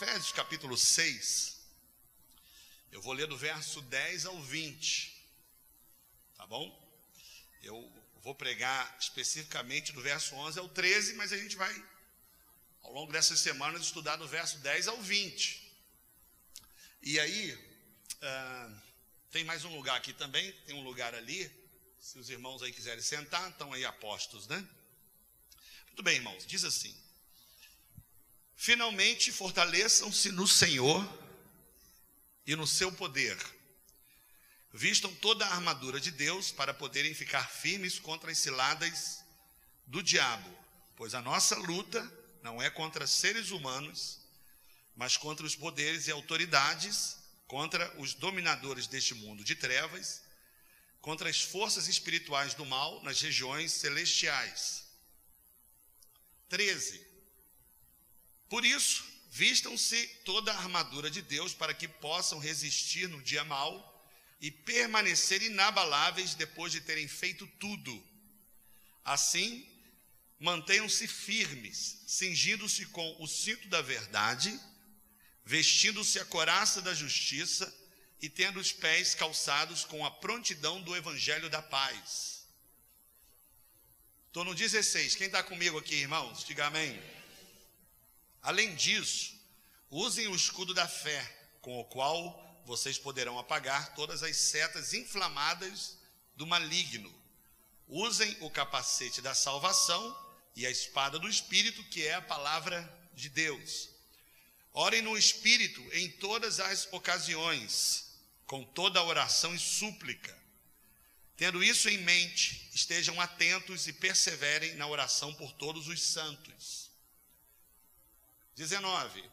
Efésios capítulo 6, eu vou ler do verso 10 ao 20, tá bom? Eu vou pregar especificamente do verso 11 ao 13, mas a gente vai, ao longo dessas semanas, estudar do verso 10 ao 20. E aí, uh, tem mais um lugar aqui também, tem um lugar ali, se os irmãos aí quiserem sentar, estão aí apostos, né? Muito bem, irmãos, diz assim: Finalmente fortaleçam-se no Senhor e no seu poder. Vistam toda a armadura de Deus para poderem ficar firmes contra as ciladas do diabo, pois a nossa luta não é contra seres humanos, mas contra os poderes e autoridades, contra os dominadores deste mundo de trevas, contra as forças espirituais do mal nas regiões celestiais. 13. Por isso, vistam-se toda a armadura de Deus para que possam resistir no dia mau e permanecer inabaláveis depois de terem feito tudo. Assim, mantenham-se firmes, cingindo-se com o cinto da verdade, vestindo-se a coraça da justiça e tendo os pés calçados com a prontidão do evangelho da paz. Estou no 16. Quem está comigo aqui, irmãos? Diga amém. Além disso, usem o escudo da fé, com o qual vocês poderão apagar todas as setas inflamadas do maligno. Usem o capacete da salvação e a espada do Espírito, que é a palavra de Deus. Orem no Espírito em todas as ocasiões, com toda oração e súplica. Tendo isso em mente, estejam atentos e perseverem na oração por todos os santos. 19.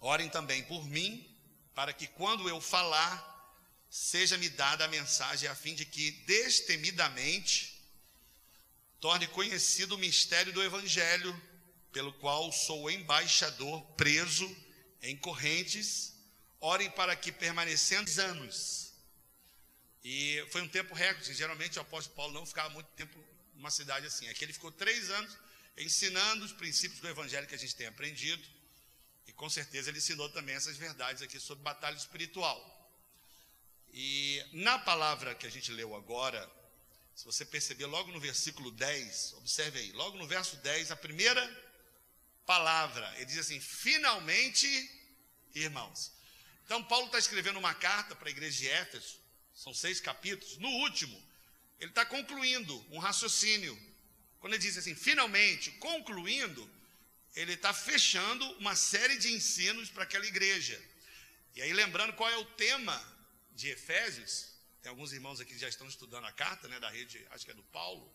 Orem também por mim, para que quando eu falar, seja-me dada a mensagem a fim de que destemidamente torne conhecido o mistério do evangelho, pelo qual sou embaixador preso em correntes. Orem para que permanecendo anos. E foi um tempo recorde, geralmente o apóstolo Paulo não ficava muito tempo numa cidade assim. Aqui ele ficou três anos ensinando os princípios do evangelho que a gente tem aprendido. E com certeza ele ensinou também essas verdades aqui sobre batalha espiritual. E na palavra que a gente leu agora, se você perceber logo no versículo 10, observe aí, logo no verso 10, a primeira palavra, ele diz assim: finalmente, irmãos. Então, Paulo está escrevendo uma carta para a igreja de Éfeso, são seis capítulos. No último, ele está concluindo um raciocínio quando ele diz assim, finalmente, concluindo, ele está fechando uma série de ensinos para aquela igreja. E aí, lembrando qual é o tema de Efésios, tem alguns irmãos aqui que já estão estudando a carta, né, da rede, acho que é do Paulo.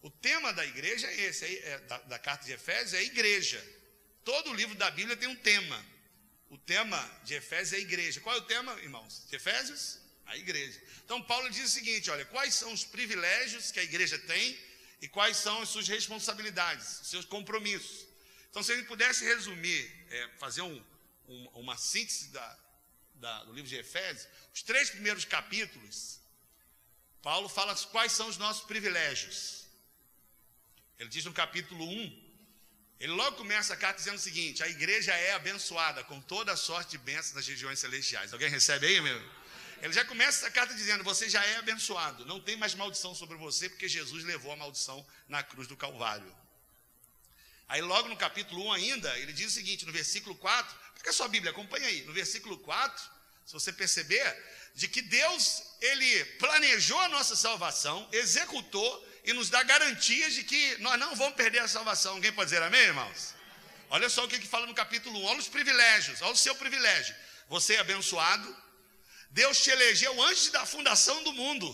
O tema da igreja é esse, é, da, da carta de Efésios é a igreja. Todo livro da Bíblia tem um tema. O tema de Efésios é a igreja. Qual é o tema, irmãos? De Efésios? A igreja. Então, Paulo diz o seguinte: olha, quais são os privilégios que a igreja tem e quais são as suas responsabilidades, os seus compromissos. Então, se gente pudesse resumir, é, fazer um, um, uma síntese da, da, do livro de Efésios, os três primeiros capítulos, Paulo fala quais são os nossos privilégios. Ele diz no capítulo 1, ele logo começa a carta dizendo o seguinte: a igreja é abençoada com toda a sorte de bênçãos nas regiões celestiais. Alguém recebe aí, meu? Ele já começa essa carta dizendo: Você já é abençoado, não tem mais maldição sobre você, porque Jesus levou a maldição na cruz do Calvário. Aí, logo no capítulo 1 ainda, ele diz o seguinte: no versículo 4, pega a sua Bíblia, acompanha aí. No versículo 4, se você perceber, de que Deus, ele planejou a nossa salvação, executou e nos dá garantias de que nós não vamos perder a salvação. Alguém pode dizer amém, irmãos? Olha só o que, que fala no capítulo 1, olha os privilégios, olha o seu privilégio. Você é abençoado, Deus te elegeu antes da fundação do mundo.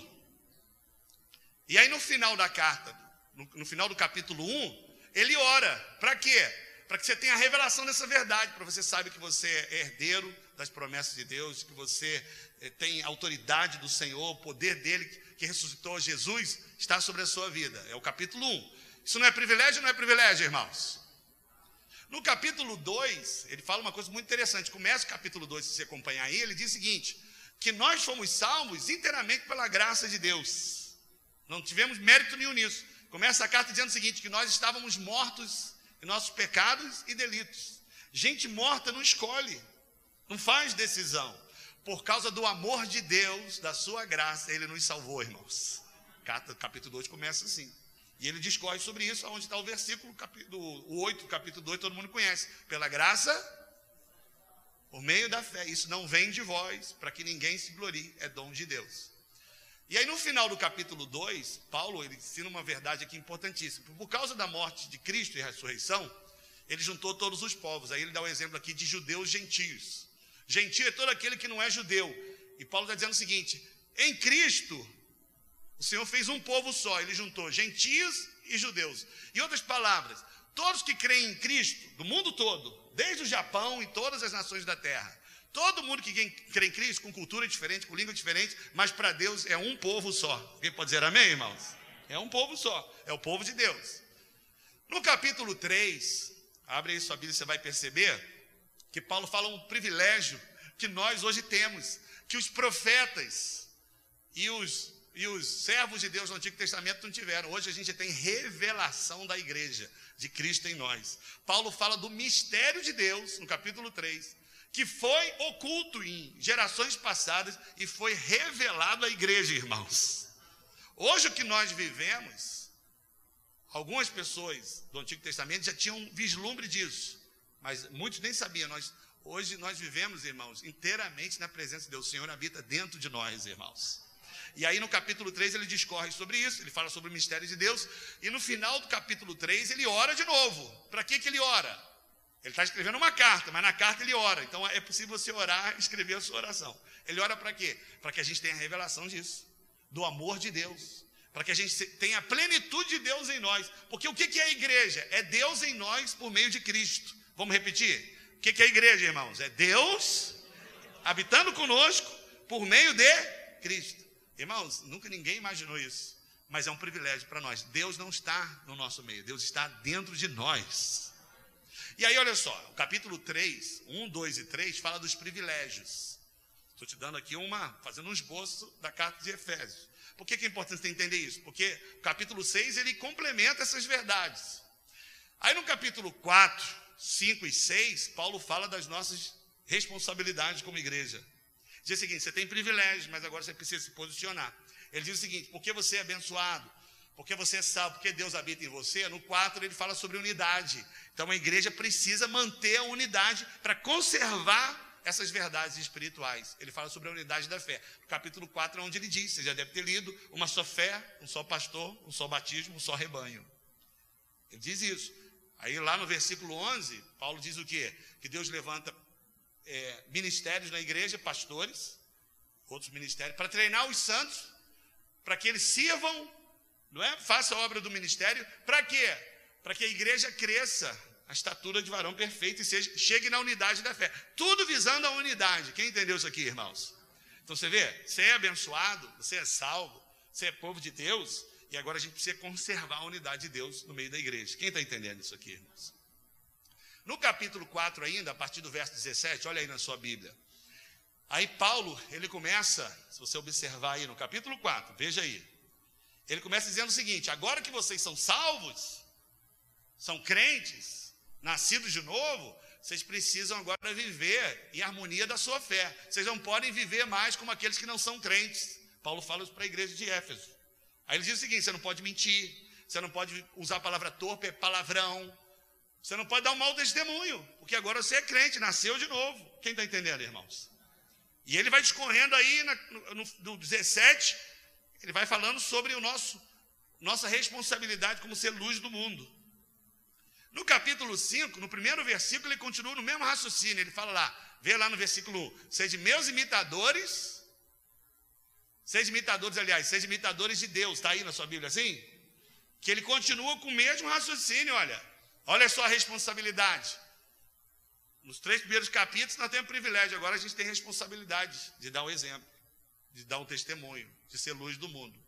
E aí no final da carta, no, no final do capítulo 1, ele ora. Para quê? Para que você tenha a revelação dessa verdade, para você saiba que você é herdeiro das promessas de Deus, que você eh, tem autoridade do Senhor, o poder dele que ressuscitou Jesus está sobre a sua vida. É o capítulo 1. Isso não é privilégio não é privilégio, irmãos? No capítulo 2, ele fala uma coisa muito interessante. Começa o capítulo 2, se você acompanhar aí, ele diz o seguinte: que nós fomos salvos inteiramente pela graça de Deus. Não tivemos mérito nenhum nisso. Começa a carta dizendo o seguinte: que nós estávamos mortos em nossos pecados e delitos. Gente morta não escolhe, não faz decisão. Por causa do amor de Deus, da sua graça, ele nos salvou, irmãos. Capítulo 2 começa assim. E ele discorre sobre isso, onde está o versículo capítulo, o 8, capítulo 2, todo mundo conhece. Pela graça, por meio da fé. Isso não vem de vós, para que ninguém se glorie, é dom de Deus. E aí no final do capítulo 2, Paulo ele ensina uma verdade aqui importantíssima. Por causa da morte de Cristo e ressurreição, ele juntou todos os povos. Aí ele dá o um exemplo aqui de judeus gentios. Gentio é todo aquele que não é judeu. E Paulo está dizendo o seguinte: em Cristo, o Senhor fez um povo só. Ele juntou gentios e judeus. Em outras palavras, todos que creem em Cristo, do mundo todo, desde o Japão e todas as nações da terra, Todo mundo que crê em Cristo, com cultura diferente, com língua diferente, mas para Deus é um povo só. Quem pode dizer amém, irmãos? É um povo só, é o povo de Deus. No capítulo 3, abre aí sua Bíblia, você vai perceber que Paulo fala um privilégio que nós hoje temos, que os profetas e os, e os servos de Deus no Antigo Testamento não tiveram. Hoje a gente tem revelação da igreja, de Cristo em nós. Paulo fala do mistério de Deus, no capítulo 3, que foi oculto em gerações passadas e foi revelado à igreja, irmãos. Hoje o que nós vivemos, algumas pessoas do Antigo Testamento já tinham um vislumbre disso, mas muitos nem sabiam. Nós, hoje nós vivemos, irmãos, inteiramente na presença de Deus. O Senhor habita dentro de nós, irmãos. E aí no capítulo 3 ele discorre sobre isso, ele fala sobre o mistério de Deus, e no final do capítulo 3 ele ora de novo. Para que, que ele ora? Ele está escrevendo uma carta, mas na carta ele ora. Então é possível você orar e escrever a sua oração. Ele ora para quê? Para que a gente tenha a revelação disso, do amor de Deus. Para que a gente tenha a plenitude de Deus em nós. Porque o que é a igreja? É Deus em nós por meio de Cristo. Vamos repetir? O que é a igreja, irmãos? É Deus habitando conosco por meio de Cristo. Irmãos, nunca ninguém imaginou isso. Mas é um privilégio para nós. Deus não está no nosso meio, Deus está dentro de nós. E aí, olha só, o capítulo 3, 1, 2 e 3 fala dos privilégios. Estou te dando aqui uma, fazendo um esboço da carta de Efésios. Por que, que é importante você entender isso? Porque o capítulo 6 ele complementa essas verdades. Aí no capítulo 4, 5 e 6, Paulo fala das nossas responsabilidades como igreja. Diz o seguinte: você tem privilégios, mas agora você precisa se posicionar. Ele diz o seguinte: porque você é abençoado, porque você sabe, porque Deus habita em você. No 4 ele fala sobre unidade. Então a igreja precisa manter a unidade para conservar essas verdades espirituais. Ele fala sobre a unidade da fé. No capítulo 4 é onde ele diz, você já deve ter lido, uma só fé, um só pastor, um só batismo, um só rebanho. Ele diz isso. Aí lá no versículo 11, Paulo diz o quê? Que Deus levanta é, ministérios na igreja, pastores, outros ministérios, para treinar os santos, para que eles sirvam não é? Faça a obra do ministério. Para quê? Para que a igreja cresça a estatura de varão perfeito e seja, chegue na unidade da fé. Tudo visando a unidade. Quem entendeu isso aqui, irmãos? Então você vê, você é abençoado, você é salvo, você é povo de Deus, e agora a gente precisa conservar a unidade de Deus no meio da igreja. Quem está entendendo isso aqui, irmãos? No capítulo 4 ainda, a partir do verso 17, olha aí na sua Bíblia. Aí Paulo, ele começa, se você observar aí no capítulo 4, veja aí. Ele começa dizendo o seguinte: agora que vocês são salvos, são crentes, nascidos de novo, vocês precisam agora viver em harmonia da sua fé. Vocês não podem viver mais como aqueles que não são crentes. Paulo fala isso para a igreja de Éfeso. Aí ele diz o seguinte: você não pode mentir, você não pode usar a palavra torpe, é palavrão. Você não pode dar um mau testemunho, porque agora você é crente, nasceu de novo. Quem está entendendo, irmãos? E ele vai discorrendo aí na, no, no 17 ele vai falando sobre o nosso nossa responsabilidade como ser luz do mundo. No capítulo 5, no primeiro versículo, ele continua no mesmo raciocínio. Ele fala lá, vê lá no versículo 1, sede meus imitadores, sede imitadores, aliás, sede imitadores de Deus, está aí na sua Bíblia assim? Que ele continua com o mesmo raciocínio, olha, olha só a responsabilidade. Nos três primeiros capítulos nós temos privilégio, agora a gente tem responsabilidade de dar um exemplo de dar um testemunho, de ser luz do mundo.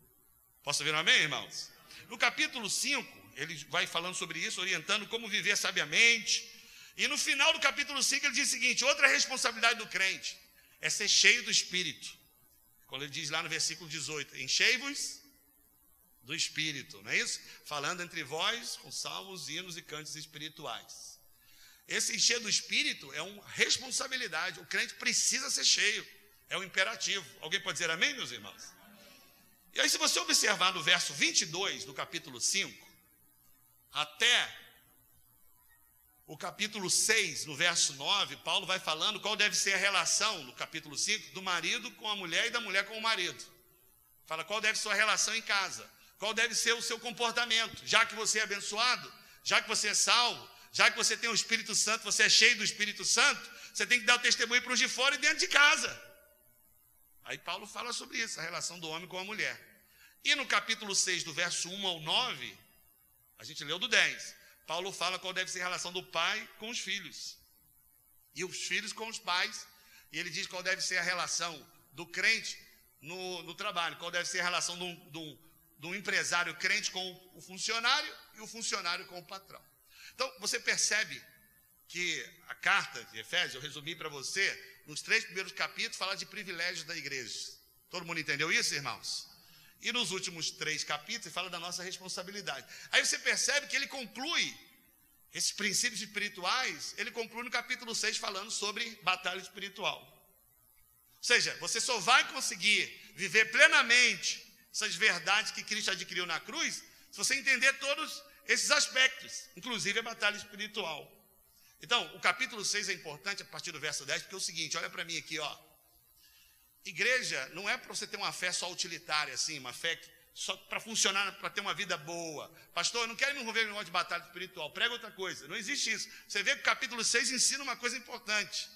Posso ouvir um amém, irmãos? No capítulo 5, ele vai falando sobre isso, orientando como viver sabiamente. E no final do capítulo 5, ele diz o seguinte: outra responsabilidade do crente é ser cheio do Espírito. Quando ele diz lá no versículo 18: Enchei-vos do Espírito, não é isso? Falando entre vós com salmos, hinos e cantos espirituais. Esse encher do Espírito é uma responsabilidade. O crente precisa ser cheio. É um imperativo. Alguém pode dizer amém, meus irmãos? E aí, se você observar no verso 22 do capítulo 5, até o capítulo 6, no verso 9, Paulo vai falando qual deve ser a relação, no capítulo 5, do marido com a mulher e da mulher com o marido. Fala qual deve ser a relação em casa, qual deve ser o seu comportamento, já que você é abençoado, já que você é salvo, já que você tem o Espírito Santo, você é cheio do Espírito Santo, você tem que dar o testemunho para os de fora e dentro de casa. Aí Paulo fala sobre isso, a relação do homem com a mulher. E no capítulo 6, do verso 1 ao 9, a gente leu do 10. Paulo fala qual deve ser a relação do pai com os filhos. E os filhos com os pais. E ele diz qual deve ser a relação do crente no, no trabalho, qual deve ser a relação do, do, empresário crente com o funcionário e o funcionário com o patrão. Então, você percebe que a carta de Efésios, eu resumi para você, nos três primeiros capítulos, fala de privilégios da igreja. Todo mundo entendeu isso, irmãos? E nos últimos três capítulos, fala da nossa responsabilidade. Aí você percebe que ele conclui esses princípios espirituais, ele conclui no capítulo 6 falando sobre batalha espiritual. Ou seja, você só vai conseguir viver plenamente essas verdades que Cristo adquiriu na cruz se você entender todos esses aspectos, inclusive a batalha espiritual. Então, o capítulo 6 é importante a partir do verso 10, porque é o seguinte, olha para mim aqui, ó. Igreja não é para você ter uma fé só utilitária, assim, uma fé só para funcionar, para ter uma vida boa. Pastor, eu não quero me envolver em negócio de batalha espiritual, prega outra coisa. Não existe isso. Você vê que o capítulo 6 ensina uma coisa importante.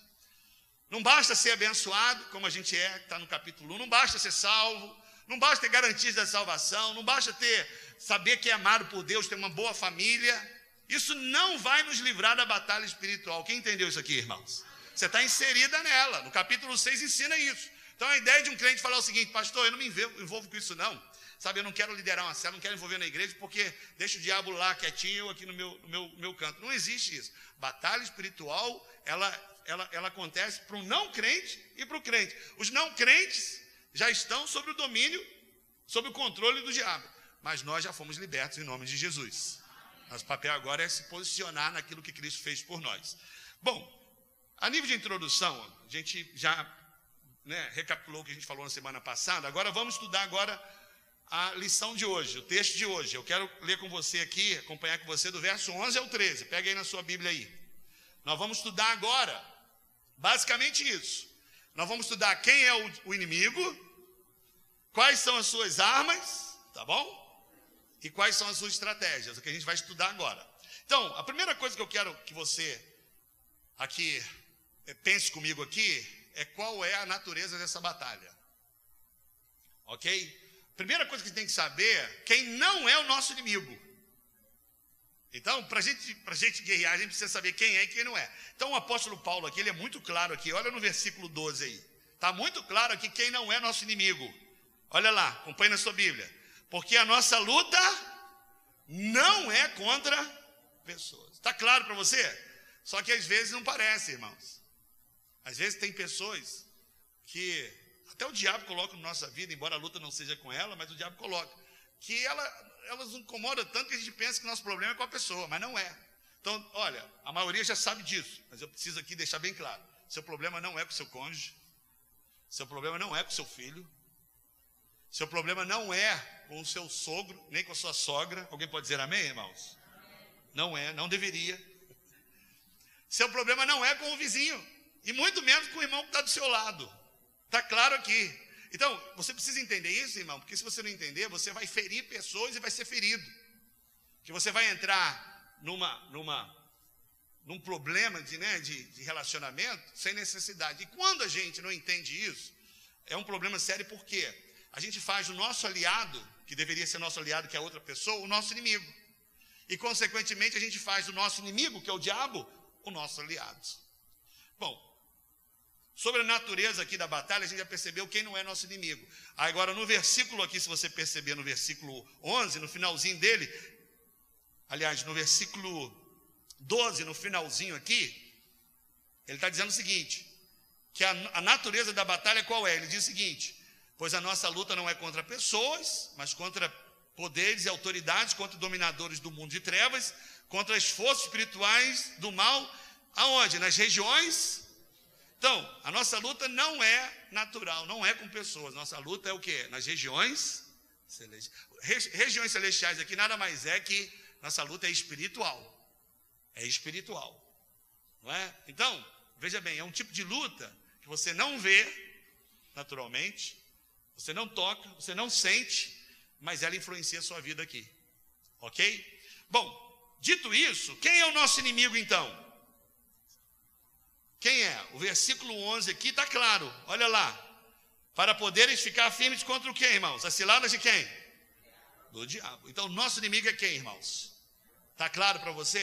Não basta ser abençoado, como a gente é, que está no capítulo 1, não basta ser salvo, não basta ter garantias da salvação, não basta ter saber que é amado por Deus, ter uma boa família. Isso não vai nos livrar da batalha espiritual. Quem entendeu isso aqui, irmãos? Você está inserida nela. No capítulo 6 ensina isso. Então a ideia de um crente falar o seguinte, pastor, eu não me envolvo com isso não. Sabe, eu não quero liderar uma célula, não quero envolver na igreja, porque deixa o diabo lá quietinho, aqui no meu, no meu, meu canto. Não existe isso. Batalha espiritual, ela, ela, ela acontece para o não crente e para o crente. Os não crentes já estão sob o domínio, sob o controle do diabo. Mas nós já fomos libertos em nome de Jesus. Nosso papel agora é se posicionar naquilo que Cristo fez por nós. Bom, a nível de introdução, a gente já né, recapitulou o que a gente falou na semana passada. Agora vamos estudar agora a lição de hoje, o texto de hoje. Eu quero ler com você aqui, acompanhar com você do verso 11 ao 13. Pega aí na sua Bíblia aí. Nós vamos estudar agora, basicamente isso. Nós vamos estudar quem é o, inimigo, quais são as suas armas, tá bom? E quais são as suas estratégias, o que a gente vai estudar agora. Então, a primeira coisa que eu quero que você aqui eh, pense comigo aqui é qual é a natureza dessa batalha. Ok? Primeira coisa que tem que saber, quem não é o nosso inimigo. Então, para gente, a gente guerrear, a gente precisa saber quem é e quem não é. Então, o apóstolo Paulo aqui, ele é muito claro aqui. Olha no versículo 12 aí. Está muito claro aqui quem não é nosso inimigo. Olha lá, acompanhe na sua Bíblia. Porque a nossa luta não é contra pessoas. Está claro para você? Só que às vezes não parece, irmãos. Às vezes tem pessoas que até o diabo coloca na nossa vida, embora a luta não seja com ela, mas o diabo coloca, que ela, elas incomodam tanto que a gente pensa que nosso problema é com a pessoa, mas não é. Então, olha, a maioria já sabe disso, mas eu preciso aqui deixar bem claro: seu problema não é com seu cônjuge, seu problema não é com seu filho, seu problema não é com o seu sogro, nem com a sua sogra. Alguém pode dizer amém, irmãos? Não é, não deveria. Seu problema não é com o vizinho. E muito menos com o irmão que está do seu lado. Está claro aqui. Então, você precisa entender isso, irmão, porque se você não entender, você vai ferir pessoas e vai ser ferido. Que você vai entrar numa, numa, num problema de, né, de, de relacionamento sem necessidade. E quando a gente não entende isso, é um problema sério porque a gente faz o nosso aliado, que deveria ser nosso aliado, que é outra pessoa, o nosso inimigo. E, consequentemente, a gente faz do nosso inimigo, que é o diabo, o nosso aliado. Bom, Sobre a natureza aqui da batalha, a gente já percebeu quem não é nosso inimigo. Agora, no versículo aqui, se você perceber no versículo 11, no finalzinho dele, aliás, no versículo 12, no finalzinho aqui, ele está dizendo o seguinte: que a, a natureza da batalha qual é? Ele diz o seguinte: pois a nossa luta não é contra pessoas, mas contra poderes e autoridades, contra dominadores do mundo de trevas, contra as forças espirituais do mal Aonde? Nas regiões. Então, a nossa luta não é natural, não é com pessoas. Nossa luta é o quê? Nas regiões celestiais. Regiões celestiais aqui nada mais é que nossa luta é espiritual. É espiritual. Não é? Então, veja bem, é um tipo de luta que você não vê naturalmente, você não toca, você não sente, mas ela influencia a sua vida aqui. Ok? Bom, dito isso, quem é o nosso inimigo então? Quem é? O versículo 11 aqui está claro, olha lá. Para poderes ficar firmes contra o quê, irmãos? As ciladas de quem? Do diabo. Então, nosso inimigo é quem, irmãos? Está claro para você?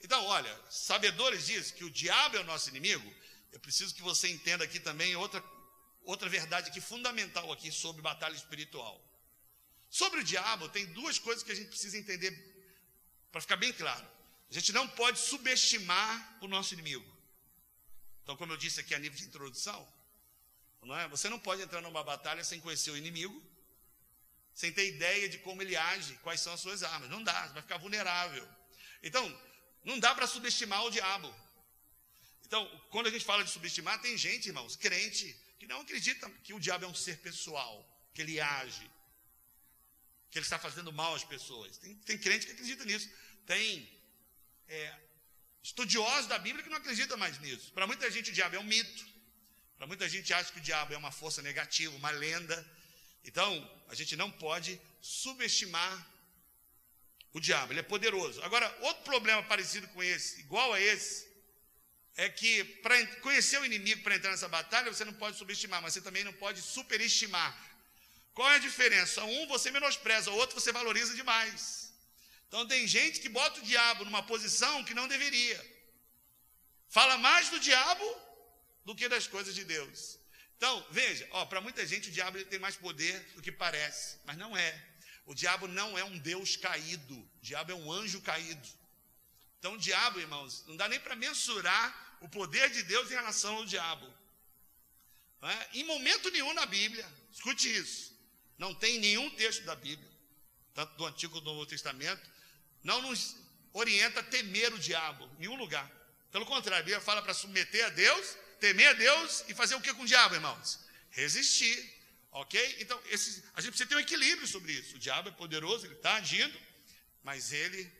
Então, olha, sabedores dizem que o diabo é o nosso inimigo. Eu preciso que você entenda aqui também outra, outra verdade aqui fundamental aqui sobre batalha espiritual. Sobre o diabo, tem duas coisas que a gente precisa entender para ficar bem claro. A gente não pode subestimar o nosso inimigo. Então, como eu disse aqui a nível de introdução, não é? Você não pode entrar numa batalha sem conhecer o inimigo, sem ter ideia de como ele age, quais são as suas armas. Não dá, vai ficar vulnerável. Então, não dá para subestimar o diabo. Então, quando a gente fala de subestimar, tem gente, irmãos, crente, que não acredita que o diabo é um ser pessoal, que ele age, que ele está fazendo mal às pessoas. Tem, tem crente que acredita nisso. Tem é, estudiosos da Bíblia que não acreditam mais nisso. Para muita gente, o diabo é um mito. Para muita gente, acha que o diabo é uma força negativa, uma lenda. Então, a gente não pode subestimar o diabo, ele é poderoso. Agora, outro problema parecido com esse, igual a esse, é que para conhecer o inimigo para entrar nessa batalha, você não pode subestimar, mas você também não pode superestimar. Qual é a diferença? Um você menospreza, o outro você valoriza demais. Então tem gente que bota o diabo numa posição que não deveria. Fala mais do diabo do que das coisas de Deus. Então, veja, para muita gente o diabo ele tem mais poder do que parece, mas não é. O diabo não é um Deus caído, o diabo é um anjo caído. Então, o diabo, irmãos, não dá nem para mensurar o poder de Deus em relação ao diabo. É? Em momento nenhum na Bíblia, escute isso, não tem nenhum texto da Bíblia, tanto do Antigo como do Novo Testamento, não nos orienta a temer o diabo, em nenhum lugar. Pelo contrário, a Bíblia fala para submeter a Deus, temer a Deus e fazer o que com o diabo, irmãos? Resistir. Ok? Então, esse, a gente precisa ter um equilíbrio sobre isso. O diabo é poderoso, ele está agindo, mas ele,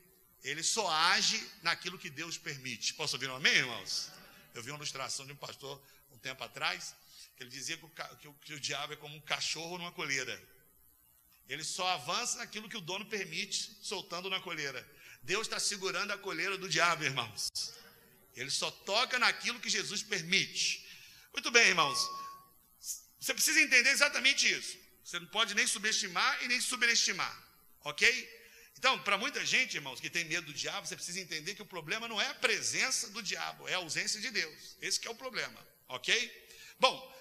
ele só age naquilo que Deus permite. Posso ouvir um amém, irmãos? Eu vi uma ilustração de um pastor um tempo atrás, que ele dizia que o, que o, que o diabo é como um cachorro numa coleira. Ele só avança naquilo que o dono permite, soltando na coleira. Deus está segurando a coleira do diabo, irmãos. Ele só toca naquilo que Jesus permite. Muito bem, irmãos. Você precisa entender exatamente isso. Você não pode nem subestimar e nem superestimar. Ok? Então, para muita gente, irmãos, que tem medo do diabo, você precisa entender que o problema não é a presença do diabo, é a ausência de Deus. Esse é o problema. Ok? Bom,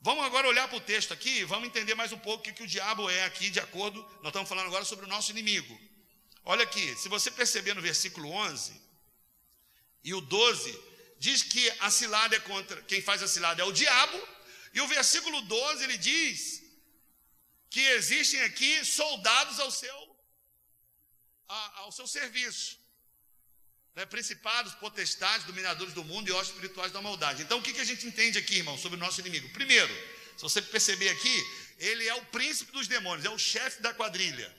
vamos agora olhar para o texto aqui vamos entender mais um pouco o que, que o diabo é aqui, de acordo. Nós estamos falando agora sobre o nosso inimigo. Olha aqui, se você perceber no versículo 11 e o 12, diz que a cilada é contra. Quem faz a cilada é o diabo e o versículo 12 ele diz que existem aqui soldados ao seu, ao seu serviço. Né? Principados, potestades, dominadores do mundo e ossos espirituais da maldade. Então o que, que a gente entende aqui, irmão, sobre o nosso inimigo? Primeiro, se você perceber aqui, ele é o príncipe dos demônios, é o chefe da quadrilha.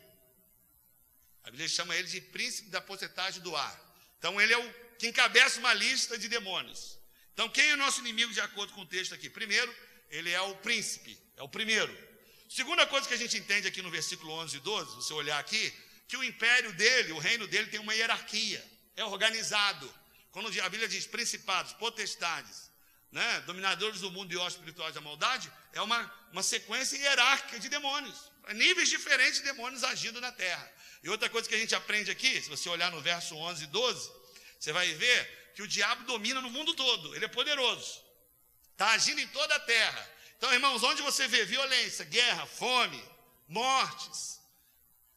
A Bíblia chama ele de príncipe da potestade do ar. Então ele é o que encabeça uma lista de demônios. Então quem é o nosso inimigo de acordo com o texto aqui? Primeiro, ele é o príncipe, é o primeiro. Segunda coisa que a gente entende aqui no versículo 11 e 12, se você olhar aqui, que o império dele, o reino dele tem uma hierarquia, é organizado. Quando a Bíblia diz principados, potestades, né, dominadores do mundo e ossos espirituais da maldade, é uma, uma sequência hierárquica de demônios, níveis diferentes de demônios agindo na terra. E outra coisa que a gente aprende aqui, se você olhar no verso 11 e 12, você vai ver que o diabo domina no mundo todo, ele é poderoso. Está agindo em toda a terra. Então, irmãos, onde você vê violência, guerra, fome, mortes,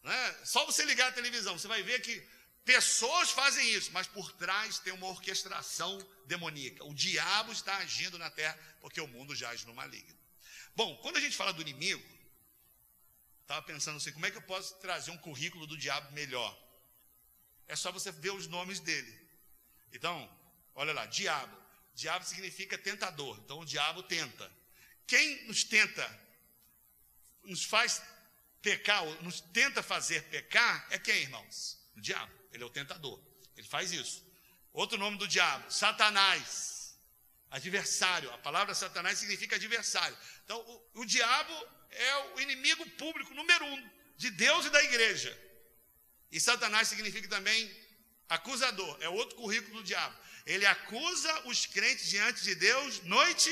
né? só você ligar a televisão, você vai ver que pessoas fazem isso, mas por trás tem uma orquestração demoníaca. O diabo está agindo na terra porque o mundo jaz no maligno. Bom, quando a gente fala do inimigo, estava pensando assim: como é que eu posso trazer um currículo do diabo melhor? É só você ver os nomes dele. Então, Olha lá, diabo. Diabo significa tentador. Então o diabo tenta. Quem nos tenta, nos faz pecar, nos tenta fazer pecar, é quem, irmãos? O diabo. Ele é o tentador. Ele faz isso. Outro nome do diabo, Satanás. Adversário. A palavra Satanás significa adversário. Então, o, o diabo é o inimigo público número um de Deus e da igreja. E Satanás significa também acusador. É outro currículo do diabo. Ele acusa os crentes diante de Deus noite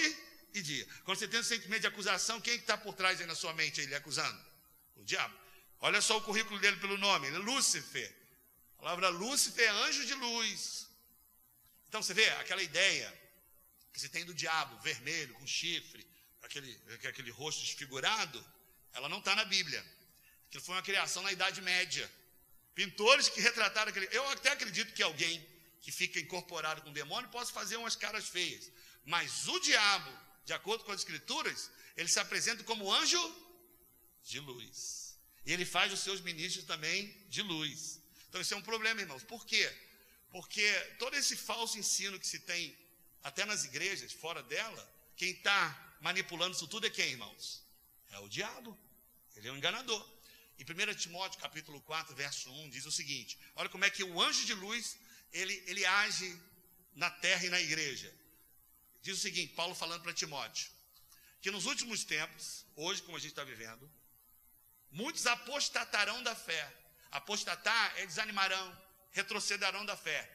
e dia. Quando você tem um sentimento de acusação, quem está por trás aí na sua mente, ele acusando? O diabo. Olha só o currículo dele pelo nome, ele é Lúcifer. A palavra Lúcifer é anjo de luz. Então você vê aquela ideia que se tem do diabo, vermelho, com chifre, aquele, aquele rosto desfigurado, ela não está na Bíblia. Aquilo foi uma criação na Idade Média. Pintores que retrataram aquele. Eu até acredito que alguém que fica incorporado com o demônio possa fazer umas caras feias. Mas o diabo, de acordo com as escrituras, ele se apresenta como anjo de luz. E ele faz os seus ministros também de luz. Então isso é um problema, irmãos. Por quê? Porque todo esse falso ensino que se tem até nas igrejas, fora dela, quem está manipulando isso tudo é quem, irmãos? É o diabo. Ele é um enganador. Em 1 Timóteo capítulo 4, verso 1, diz o seguinte: olha como é que o anjo de luz ele, ele age na terra e na igreja. Diz o seguinte, Paulo falando para Timóteo, que nos últimos tempos, hoje como a gente está vivendo, muitos apostatarão da fé. Apostatar é desanimarão, retrocederão da fé.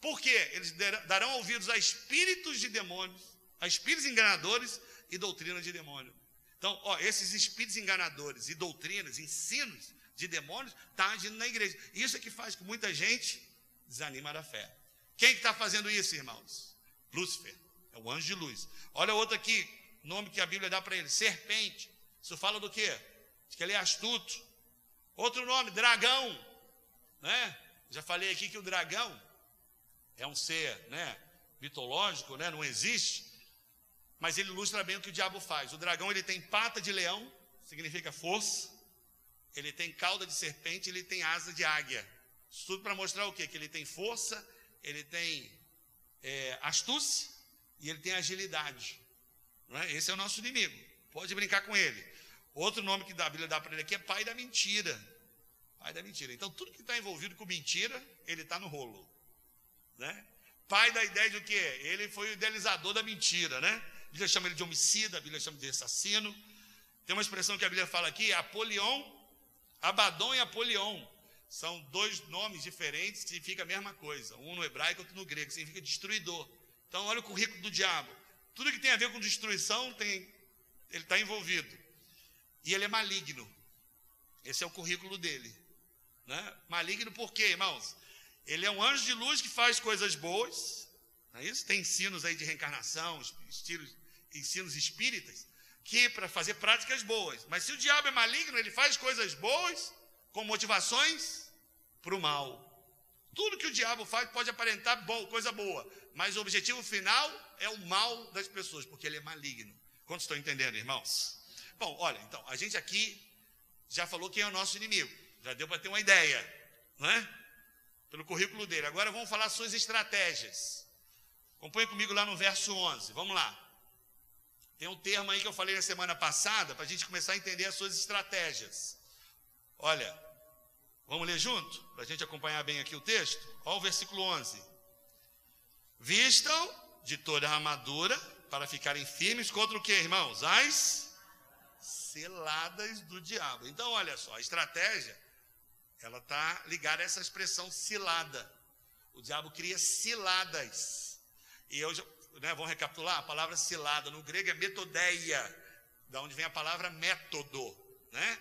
Por quê? Eles darão ouvidos a espíritos de demônios, a espíritos enganadores e doutrina de demônio. Então, ó, esses espíritos enganadores e doutrinas, ensinos de demônios, tá agindo na igreja. Isso é que faz com muita gente desanima da fé. Quem está fazendo isso, irmãos? Lúcifer, é o anjo de luz. Olha outro aqui, nome que a Bíblia dá para ele, serpente. Isso fala do quê? De que ele é astuto. Outro nome, dragão. Né? Já falei aqui que o dragão é um ser né, mitológico, né, não existe. Mas ele ilustra bem o que o diabo faz. O dragão ele tem pata de leão, significa força. Ele tem cauda de serpente, ele tem asa de águia. Isso tudo para mostrar o quê? Que ele tem força, ele tem é, astúcia e ele tem agilidade. É? Esse é o nosso inimigo. Pode brincar com ele. Outro nome que a Bíblia dá para ele aqui é pai da mentira. Pai da mentira. Então, tudo que está envolvido com mentira, ele está no rolo. Né? Pai da ideia de o quê? Ele foi o idealizador da mentira, né? A Bíblia chama ele de homicida, a Bíblia chama de assassino. Tem uma expressão que a Bíblia fala aqui, Apolion, Abaddon e Apolion. São dois nomes diferentes, significa a mesma coisa. Um no hebraico, outro no grego, significa destruidor. Então, olha o currículo do diabo. Tudo que tem a ver com destruição, tem, ele está envolvido. E ele é maligno. Esse é o currículo dele. Né? Maligno por quê, irmãos? Ele é um anjo de luz que faz coisas boas. Não é isso? Tem ensinos aí de reencarnação, estilos, ensinos espíritas, que para fazer práticas boas. Mas se o diabo é maligno, ele faz coisas boas com motivações para o mal. Tudo que o diabo faz pode aparentar bom, coisa boa, mas o objetivo final é o mal das pessoas, porque ele é maligno. Quantos estão entendendo, irmãos? Bom, olha, então, a gente aqui já falou quem é o nosso inimigo, já deu para ter uma ideia, não é? Pelo currículo dele. Agora vamos falar suas estratégias. Acompanhe comigo lá no verso 11, vamos lá. Tem um termo aí que eu falei na semana passada, para a gente começar a entender as suas estratégias. Olha, vamos ler junto? Para a gente acompanhar bem aqui o texto? Olha o versículo 11. Vistam de toda a armadura para ficarem firmes contra o que, irmãos? As seladas do diabo. Então, olha só, a estratégia, ela está ligada a essa expressão cilada. O diabo cria ciladas. E eu, né, vamos recapitular, a palavra cilada no grego é metodeia, da onde vem a palavra método, né?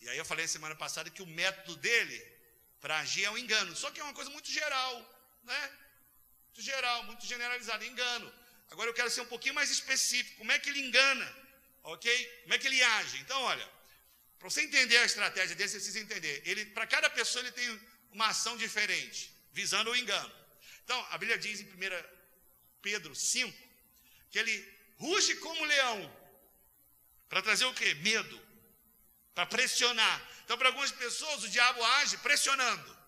E aí eu falei semana passada que o método dele para agir é um engano. Só que é uma coisa muito geral, né? Muito geral, muito generalizado, engano. Agora eu quero ser um pouquinho mais específico. Como é que ele engana? Ok? Como é que ele age? Então, olha, para você entender a estratégia dele, você precisa entender. Ele, para cada pessoa, ele tem uma ação diferente, visando o engano. Então, a Bíblia diz em 1 Pedro 5 que ele ruge como leão para trazer o quê? Medo para pressionar. Então, para algumas pessoas, o diabo age pressionando,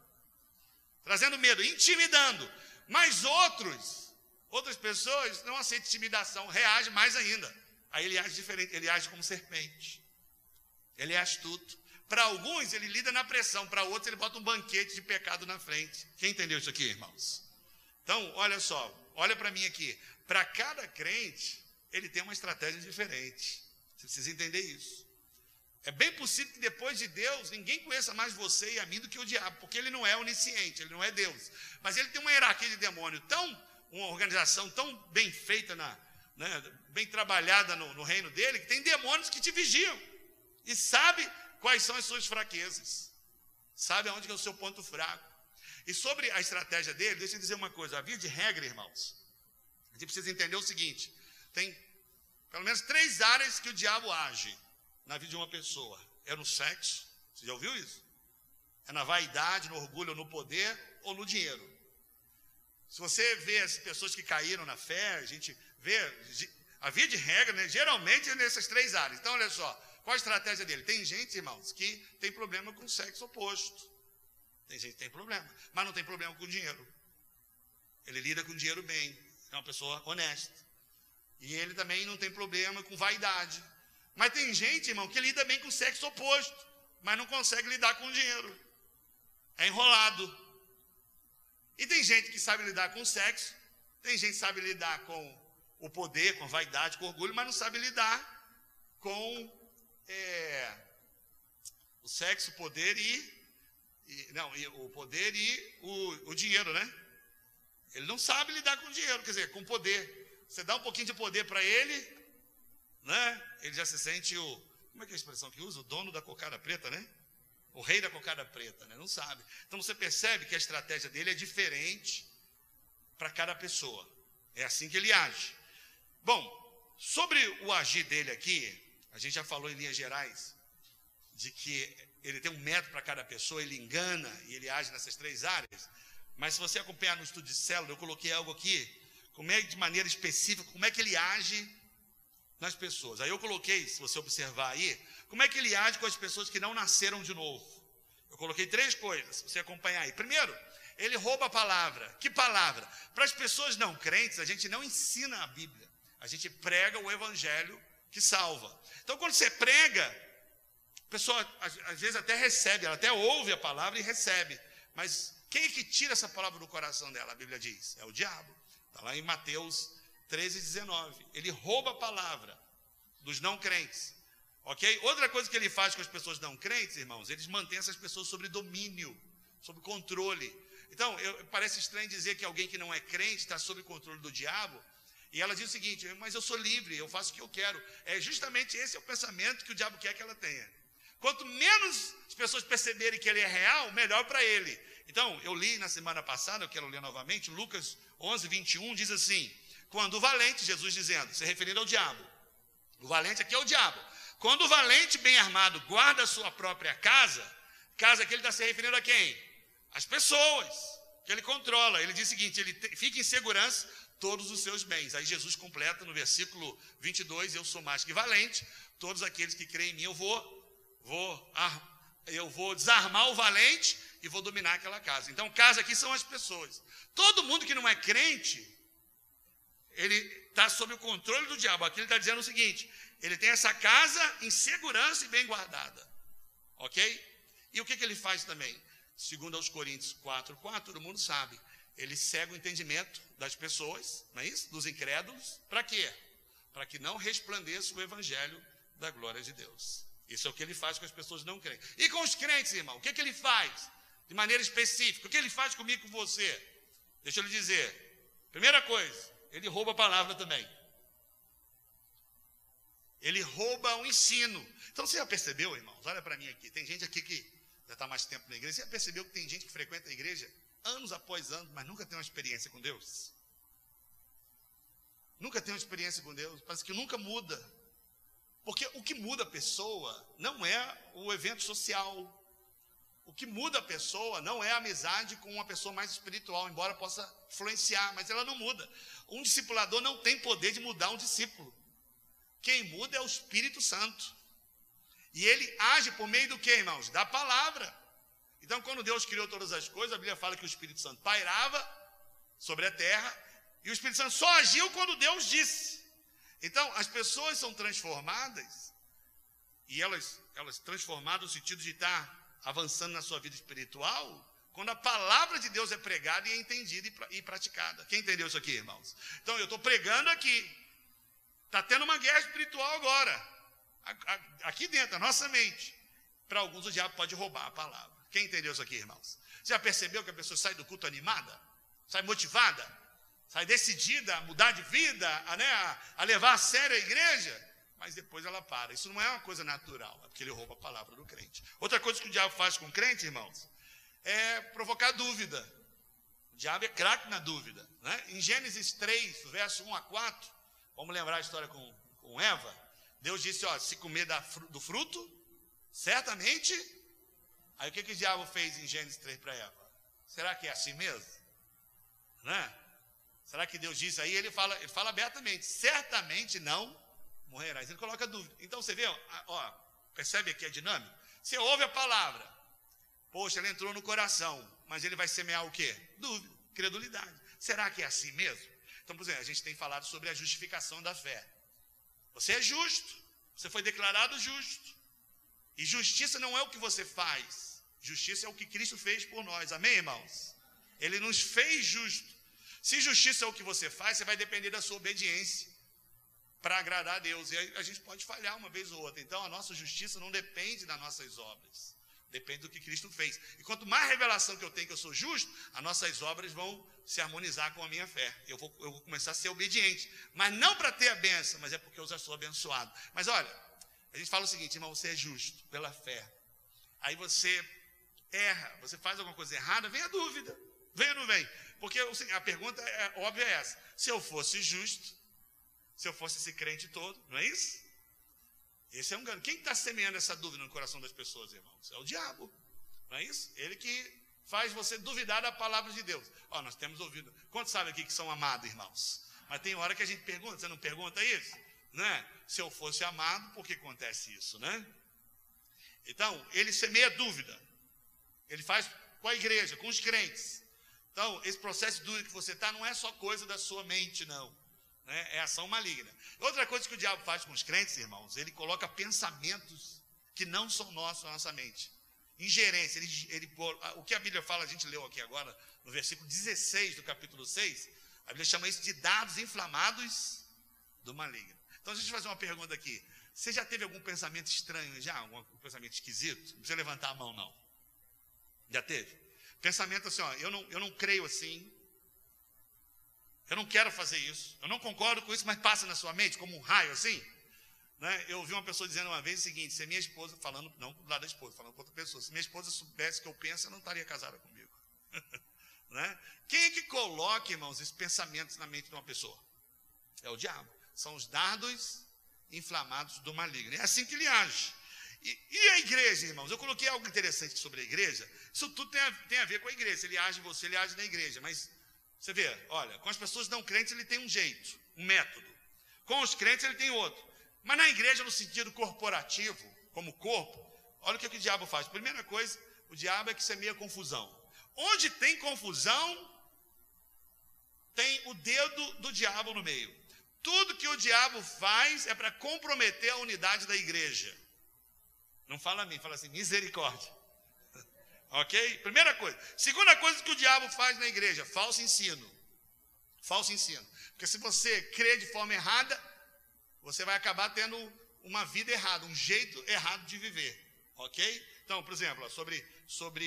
trazendo medo, intimidando. Mas outros, Outras pessoas não aceitam intimidação, reagem mais ainda. Aí ele age diferente, ele age como serpente. Ele é astuto. Para alguns, ele lida na pressão, para outros, ele bota um banquete de pecado na frente. Quem entendeu isso aqui, irmãos? Então, olha só, olha para mim aqui. Para cada crente, ele tem uma estratégia diferente. Você precisa entender isso. É bem possível que depois de Deus, ninguém conheça mais você e a mim do que o diabo, porque ele não é onisciente, ele não é Deus. Mas ele tem uma hierarquia de demônio tão, uma organização tão bem feita, na, né, bem trabalhada no, no reino dele, que tem demônios que te vigiam e sabe quais são as suas fraquezas, sabe aonde é o seu ponto fraco. E sobre a estratégia dele, deixa eu dizer uma coisa: a via de regra, irmãos, a gente precisa entender o seguinte: tem pelo menos três áreas que o diabo age na vida de uma pessoa: é no sexo, você já ouviu isso? É na vaidade, no orgulho, no poder ou no dinheiro. Se você vê as pessoas que caíram na fé, a gente vê a via de regra, né, geralmente é nessas três áreas. Então, olha só, qual a estratégia dele? Tem gente, irmãos, que tem problema com o sexo oposto. Tem gente que tem problema, mas não tem problema com o dinheiro. Ele lida com o dinheiro bem, é uma pessoa honesta. E ele também não tem problema com vaidade. Mas tem gente, irmão, que lida bem com o sexo oposto, mas não consegue lidar com o dinheiro. É enrolado. E tem gente que sabe lidar com o sexo, tem gente que sabe lidar com o poder, com a vaidade, com o orgulho, mas não sabe lidar com é, o sexo, o poder e, e não, e o poder e o, o dinheiro, né? Ele não sabe lidar com dinheiro, quer dizer, com poder. Você dá um pouquinho de poder para ele, né? Ele já se sente o, como é que é a expressão que usa? O dono da cocada preta, né? O rei da cocada preta, né? Não sabe. Então você percebe que a estratégia dele é diferente para cada pessoa. É assim que ele age. Bom, sobre o agir dele aqui, a gente já falou em linhas gerais de que ele tem um método para cada pessoa, ele engana e ele age nessas três áreas. Mas se você acompanhar no estudo de célula, eu coloquei algo aqui, como é de maneira específica, como é que ele age nas pessoas. Aí eu coloquei, se você observar aí, como é que ele age com as pessoas que não nasceram de novo. Eu coloquei três coisas, você acompanhar aí. Primeiro, ele rouba a palavra. Que palavra? Para as pessoas não crentes, a gente não ensina a Bíblia. A gente prega o evangelho que salva. Então, quando você prega, a pessoa às vezes até recebe, ela até ouve a palavra e recebe, mas quem é que tira essa palavra do coração dela? A Bíblia diz: é o diabo. Está lá em Mateus 13, 19. Ele rouba a palavra dos não crentes. Ok? Outra coisa que ele faz com as pessoas não crentes, irmãos, eles mantêm essas pessoas sob domínio, sob controle. Então, eu, parece estranho dizer que alguém que não é crente está sob controle do diabo, e ela diz o seguinte: Mas eu sou livre, eu faço o que eu quero. É justamente esse é o pensamento que o diabo quer que ela tenha. Quanto menos as pessoas perceberem que ele é real, melhor para ele. Então, eu li na semana passada, eu quero ler novamente, Lucas 11, 21, diz assim: Quando o valente, Jesus dizendo, se referindo ao diabo, o valente aqui é o diabo. Quando o valente bem armado guarda a sua própria casa, casa que ele está se referindo a quem? As pessoas que ele controla. Ele diz o seguinte: ele fica em segurança todos os seus bens. Aí Jesus completa no versículo 22, eu sou mais que valente, todos aqueles que creem em mim, eu vou, vou, eu vou desarmar o valente e vou dominar aquela casa. Então, casa aqui são as pessoas. Todo mundo que não é crente, ele está sob o controle do diabo. Aqui ele está dizendo o seguinte: ele tem essa casa em segurança e bem guardada. Ok? E o que, que ele faz também? Segundo aos Coríntios 4, 4, todo mundo sabe ele cega o entendimento das pessoas, não é isso? Dos incrédulos, para quê? Para que não resplandeça o evangelho da glória de Deus. Isso é o que ele faz com as pessoas não crentes. E com os crentes, irmão, o que, é que ele faz? De maneira específica, o que ele faz comigo e com você? Deixa eu lhe dizer. Primeira coisa, ele rouba a palavra também. Ele rouba o ensino. Então você já percebeu, irmãos? Olha para mim aqui. Tem gente aqui que já está mais tempo na igreja. Você já percebeu que tem gente que frequenta a igreja anos após anos, mas nunca tem uma experiência com Deus. Nunca tem uma experiência com Deus, parece que nunca muda. Porque o que muda a pessoa não é o evento social. O que muda a pessoa não é a amizade com uma pessoa mais espiritual, embora possa influenciar, mas ela não muda. Um discipulador não tem poder de mudar um discípulo. Quem muda é o Espírito Santo. E ele age por meio do que, irmãos? Da palavra. Então, quando Deus criou todas as coisas, a Bíblia fala que o Espírito Santo pairava sobre a terra E o Espírito Santo só agiu quando Deus disse. Então, as pessoas são transformadas, e elas, elas transformadas no sentido de estar avançando na sua vida espiritual, quando a palavra de Deus é pregada e é entendida e praticada. Quem entendeu isso aqui, irmãos? Então, eu estou pregando aqui. Está tendo uma guerra espiritual agora. Aqui dentro, da nossa mente. Para alguns, o diabo pode roubar a palavra. Quem entendeu isso aqui, irmãos? Já percebeu que a pessoa sai do culto animada? Sai motivada? sai decidida a mudar de vida, a, né, a levar a sério a igreja, mas depois ela para. Isso não é uma coisa natural, é porque ele rouba a palavra do crente. Outra coisa que o diabo faz com o crente, irmãos, é provocar dúvida. O diabo é craque na dúvida. Né? Em Gênesis 3, verso 1 a 4, vamos lembrar a história com, com Eva. Deus disse: ó, se comer da, do fruto, certamente. Aí o que, que o diabo fez em Gênesis 3 para Eva? Será que é assim mesmo? Né? Será que Deus diz aí? Ele fala, ele fala abertamente: certamente não morrerás. Ele coloca dúvida. Então você vê, ó, percebe aqui a dinâmica? Você ouve a palavra, poxa, ele entrou no coração, mas ele vai semear o quê? Dúvida, credulidade. Será que é assim mesmo? Então, por exemplo, a gente tem falado sobre a justificação da fé. Você é justo, você foi declarado justo. E justiça não é o que você faz, justiça é o que Cristo fez por nós. Amém, irmãos? Ele nos fez justo. Se justiça é o que você faz, você vai depender da sua obediência para agradar a Deus. E a gente pode falhar uma vez ou outra. Então a nossa justiça não depende das nossas obras. Depende do que Cristo fez. E quanto mais revelação que eu tenho que eu sou justo, as nossas obras vão se harmonizar com a minha fé. Eu vou, eu vou começar a ser obediente. Mas não para ter a benção, mas é porque eu já sou abençoado. Mas olha, a gente fala o seguinte, irmão, você é justo pela fé. Aí você erra, você faz alguma coisa errada, vem a dúvida. Vem ou não vem? Porque a pergunta é, óbvia é essa. Se eu fosse justo, se eu fosse esse crente todo, não é isso? Esse é um grande. Quem está semeando essa dúvida no coração das pessoas, irmãos? É o diabo. Não é isso? Ele que faz você duvidar da palavra de Deus. Ó, nós temos ouvido. Quantos sabem aqui que são amados, irmãos? Mas tem hora que a gente pergunta, você não pergunta isso? Né? Se eu fosse amado, por que acontece isso, né? Então, ele semeia dúvida. Ele faz com a igreja, com os crentes. Então, esse processo duro que você está não é só coisa da sua mente, não. Né? É ação maligna. Outra coisa que o diabo faz com os crentes, irmãos, ele coloca pensamentos que não são nossos na nossa mente. Ingerência. Ele, ele, o que a Bíblia fala, a gente leu aqui agora, no versículo 16 do capítulo 6, a Bíblia chama isso de dados inflamados do maligno. Então, a gente vai fazer uma pergunta aqui. Você já teve algum pensamento estranho já? Algum pensamento esquisito? Não precisa levantar a mão, não. Já teve? Pensamento assim, ó, eu não, eu não creio assim. Eu não quero fazer isso. Eu não concordo com isso, mas passa na sua mente como um raio assim. Né? Eu ouvi uma pessoa dizendo uma vez o seguinte: se minha esposa, falando, não do lado da esposa, falando com outra pessoa, se minha esposa soubesse que eu penso, ela não estaria casada comigo. né? Quem é que coloca, irmãos, esses pensamentos na mente de uma pessoa? É o diabo. São os dardos inflamados do maligno. É assim que ele age. E, e, a igreja, irmãos? Eu coloquei algo interessante sobre a igreja. Isso tudo tem a, tem a ver com a igreja. Ele age em você, ele age na igreja. Mas você vê, olha, com as pessoas não crentes ele tem um jeito, um método. Com os crentes ele tem outro. Mas na igreja, no sentido corporativo, como corpo, olha o que, que o diabo faz. Primeira coisa, o diabo é que semeia confusão. Onde tem confusão, tem o dedo do diabo no meio. Tudo que o diabo faz é para comprometer a unidade da igreja. Não fala a mim, fala assim, misericórdia. ok? Primeira coisa. Segunda coisa que o diabo faz na igreja, falso ensino. Falso ensino. Porque se você crê de forma errada, você vai acabar tendo uma vida errada, um jeito errado de viver. Ok? Então, por exemplo, sobre, sobre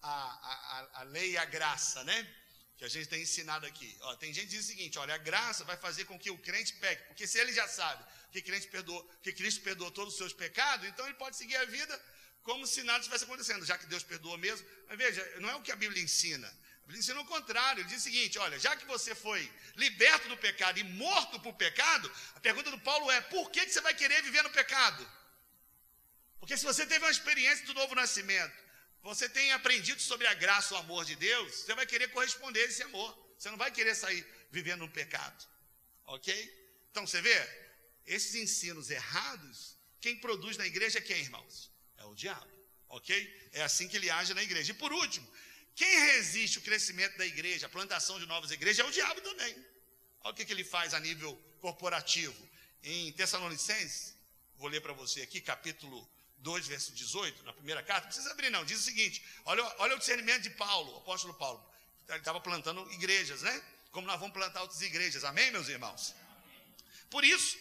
a, a, a lei e a graça, né? Que a gente tem ensinado aqui. Ó, tem gente que diz o seguinte: olha, a graça vai fazer com que o crente peque, porque se ele já sabe que, crente perdoou, que Cristo perdoou todos os seus pecados, então ele pode seguir a vida como se nada estivesse acontecendo, já que Deus perdoou mesmo. Mas veja, não é o que a Bíblia ensina. A Bíblia ensina o contrário. Ele diz o seguinte: olha, já que você foi liberto do pecado e morto por pecado, a pergunta do Paulo é: por que, que você vai querer viver no pecado? Porque se você teve uma experiência do novo nascimento, você tem aprendido sobre a graça, o amor de Deus, você vai querer corresponder a esse amor. Você não vai querer sair vivendo no pecado. Ok? Então você vê, esses ensinos errados, quem produz na igreja é quem, irmãos? É o diabo, ok? É assim que ele age na igreja. E por último, quem resiste o crescimento da igreja, a plantação de novas igrejas, é o diabo também. Olha o que, que ele faz a nível corporativo. Em Tessalonicenses, vou ler para você aqui, capítulo 2, verso 18, na primeira carta, não precisa abrir não, diz o seguinte, olha, olha o discernimento de Paulo, apóstolo Paulo, ele estava plantando igrejas, né? Como nós vamos plantar outras igrejas, amém, meus irmãos? Por isso,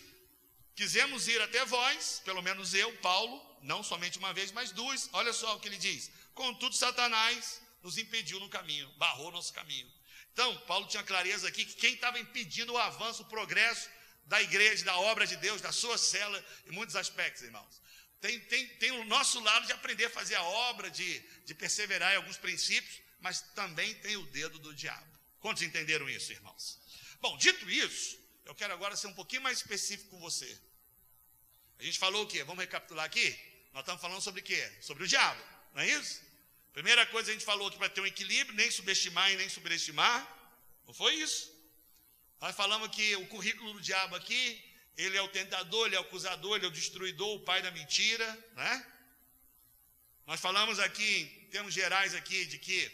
quisemos ir até vós, pelo menos eu, Paulo, não somente uma vez, mas duas, olha só o que ele diz, contudo Satanás nos impediu no caminho, barrou nosso caminho. Então, Paulo tinha clareza aqui que quem estava impedindo o avanço, o progresso da igreja, da obra de Deus, da sua cela, em muitos aspectos, irmãos. Tem, tem, tem o nosso lado de aprender a fazer a obra, de, de perseverar em alguns princípios, mas também tem o dedo do diabo. Quantos entenderam isso, irmãos? Bom, dito isso, eu quero agora ser um pouquinho mais específico com você. A gente falou o quê? Vamos recapitular aqui? Nós estamos falando sobre o quê? Sobre o diabo, não é isso? Primeira coisa a gente falou que para ter um equilíbrio, nem subestimar e nem superestimar. Não foi isso? Nós falamos que o currículo do diabo aqui, ele é o tentador, ele é o acusador, ele é o destruidor, o pai da mentira, né? Nós falamos aqui, em termos gerais aqui, de que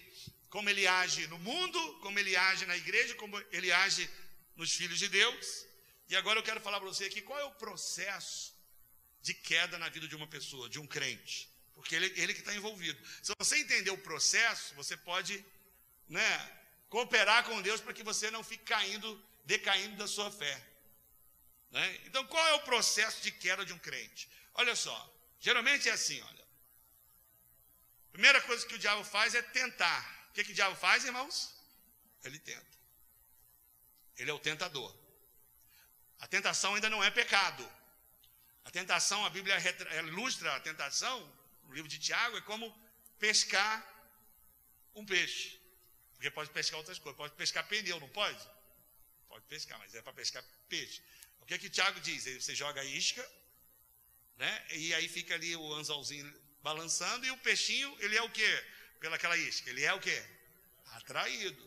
como ele age no mundo, como ele age na igreja, como ele age nos filhos de Deus. E agora eu quero falar para você aqui qual é o processo de queda na vida de uma pessoa, de um crente porque ele, ele que está envolvido. Se você entender o processo, você pode né, cooperar com Deus para que você não fique caindo, decaindo da sua fé. Né? Então, qual é o processo de queda de um crente? Olha só, geralmente é assim, olha. Primeira coisa que o diabo faz é tentar. O que, que o diabo faz, irmãos? Ele tenta. Ele é o tentador. A tentação ainda não é pecado. A tentação, a Bíblia ilustra a tentação no livro de Tiago, é como pescar um peixe. Porque pode pescar outras coisas. Pode pescar pneu, não pode? Pode pescar, mas é para pescar peixe. Que é que Tiago diz? Você joga a isca, né? E aí fica ali o anzolzinho balançando, e o peixinho, ele é o quê? Pelaquela isca. Ele é o quê? Atraído.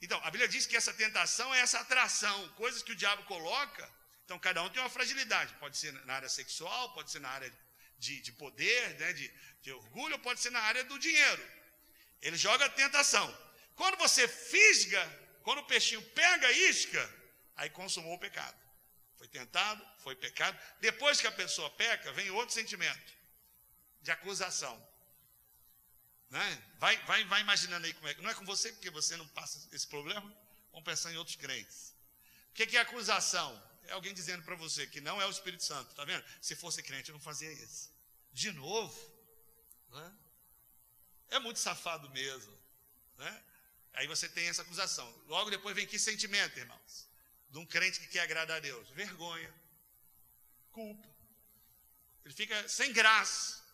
Então, a Bíblia diz que essa tentação é essa atração, coisas que o diabo coloca. Então, cada um tem uma fragilidade. Pode ser na área sexual, pode ser na área de, de poder, né, de, de orgulho, ou pode ser na área do dinheiro. Ele joga a tentação. Quando você fisga, quando o peixinho pega a isca, aí consumou o pecado. Foi tentado, foi pecado. Depois que a pessoa peca, vem outro sentimento de acusação. Né? Vai, vai, vai imaginando aí como é. Não é com você, porque você não passa esse problema? Vamos pensar em outros crentes. O que é acusação? é alguém dizendo para você que não é o Espírito Santo, tá vendo? Se fosse crente, eu não fazia isso. De novo, né? É muito safado mesmo, né? Aí você tem essa acusação. Logo depois vem que sentimento, irmãos? De um crente que quer agradar a Deus? Vergonha, culpa. Ele fica sem graça.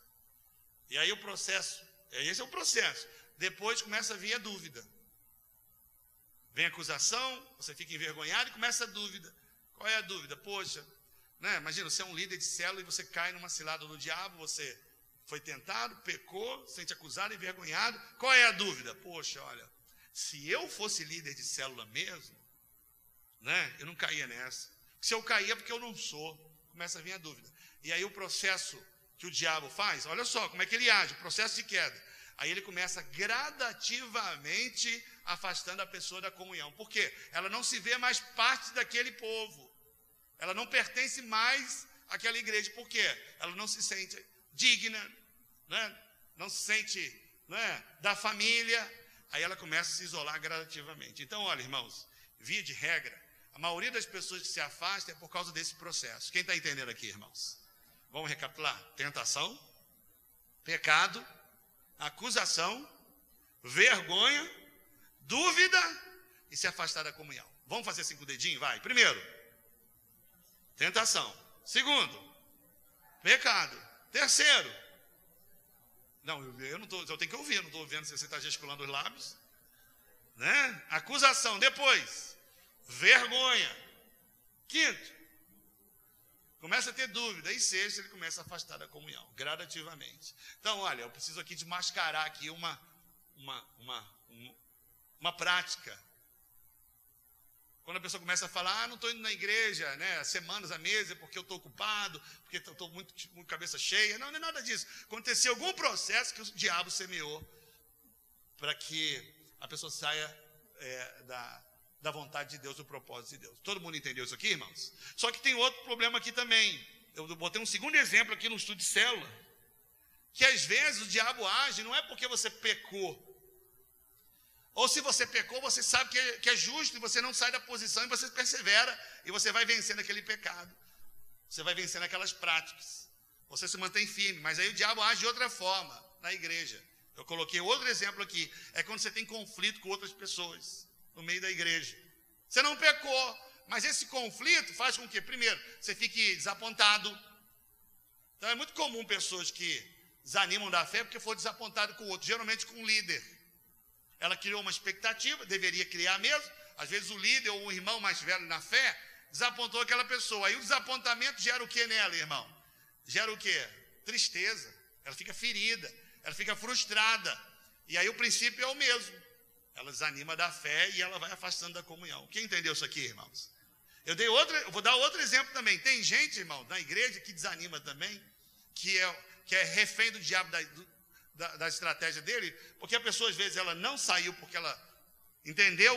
E aí o processo, esse é o processo. Depois começa a vir a dúvida. Vem a acusação, você fica envergonhado e começa a dúvida. Qual é a dúvida? Poxa, né? imagina, você é um líder de célula e você cai numa cilada do diabo, você foi tentado, pecou, sente acusado, envergonhado. Qual é a dúvida? Poxa, olha, se eu fosse líder de célula mesmo, né, eu não caía nessa. Se eu caía é porque eu não sou, começa a vir a dúvida. E aí o processo que o diabo faz, olha só como é que ele age, processo de queda. Aí ele começa gradativamente afastando a pessoa da comunhão. Por quê? Ela não se vê mais parte daquele povo. Ela não pertence mais àquela igreja, por quê? Ela não se sente digna, né? não se sente né? da família, aí ela começa a se isolar gradativamente. Então, olha, irmãos, via de regra, a maioria das pessoas que se afastam é por causa desse processo. Quem está entendendo aqui, irmãos? Vamos recapitular: tentação, pecado, acusação, vergonha, dúvida e se afastar da comunhão. Vamos fazer cinco dedinhos? Vai. Primeiro, Tentação. Segundo, pecado. Terceiro, não, eu não tô, eu tenho que ouvir, eu não estou vendo se você está gesticulando os lábios. Né? Acusação. Depois, vergonha. Quinto, começa a ter dúvida. E sexto, ele começa a afastar da comunhão, gradativamente. Então, olha, eu preciso aqui de mascarar aqui uma, uma, uma, uma, prática quando a pessoa começa a falar, ah, não estou indo na igreja, né, semanas a mesa, porque eu estou ocupado, porque estou muito, muito cabeça cheia. Não, não é nada disso. Aconteceu algum processo que o diabo semeou para que a pessoa saia é, da, da vontade de Deus, do propósito de Deus. Todo mundo entendeu isso aqui, irmãos? Só que tem outro problema aqui também. Eu botei um segundo exemplo aqui no estudo de célula. Que às vezes o diabo age, não é porque você pecou. Ou se você pecou, você sabe que é, que é justo e você não sai da posição e você persevera e você vai vencendo aquele pecado. Você vai vencendo aquelas práticas. Você se mantém firme, mas aí o diabo age de outra forma na igreja. Eu coloquei outro exemplo aqui. É quando você tem conflito com outras pessoas no meio da igreja. Você não pecou, mas esse conflito faz com que, primeiro, você fique desapontado. Então é muito comum pessoas que desanimam da fé porque foram desapontadas com o outro, geralmente com um líder. Ela criou uma expectativa, deveria criar mesmo. Às vezes o líder ou o irmão mais velho na fé desapontou aquela pessoa. Aí o desapontamento gera o que nela, irmão? Gera o que? Tristeza. Ela fica ferida, ela fica frustrada. E aí o princípio é o mesmo. Ela desanima da fé e ela vai afastando da comunhão. Quem entendeu isso aqui, irmãos? Eu dei outro, eu vou dar outro exemplo também. Tem gente, irmão, na igreja que desanima também, que é, que é refém do diabo da, da, da estratégia dele, porque a pessoa às vezes ela não saiu porque ela entendeu,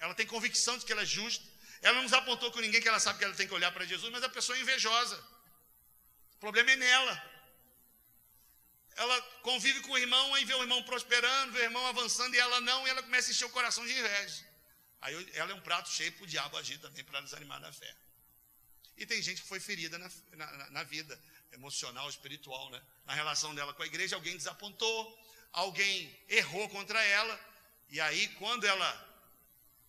ela tem convicção de que ela é justa, ela não nos apontou com ninguém que ela sabe que ela tem que olhar para Jesus, mas a pessoa é invejosa. O problema é nela ela convive com o irmão, aí vê o irmão prosperando, vê o irmão avançando, e ela não, e ela começa a encher o coração de inveja. Aí ela é um prato cheio para o diabo agir também, para desanimar na fé. E tem gente que foi ferida na, na, na, vida emocional, espiritual, né? Na relação dela com a igreja, alguém desapontou, alguém errou contra ela, e aí quando ela,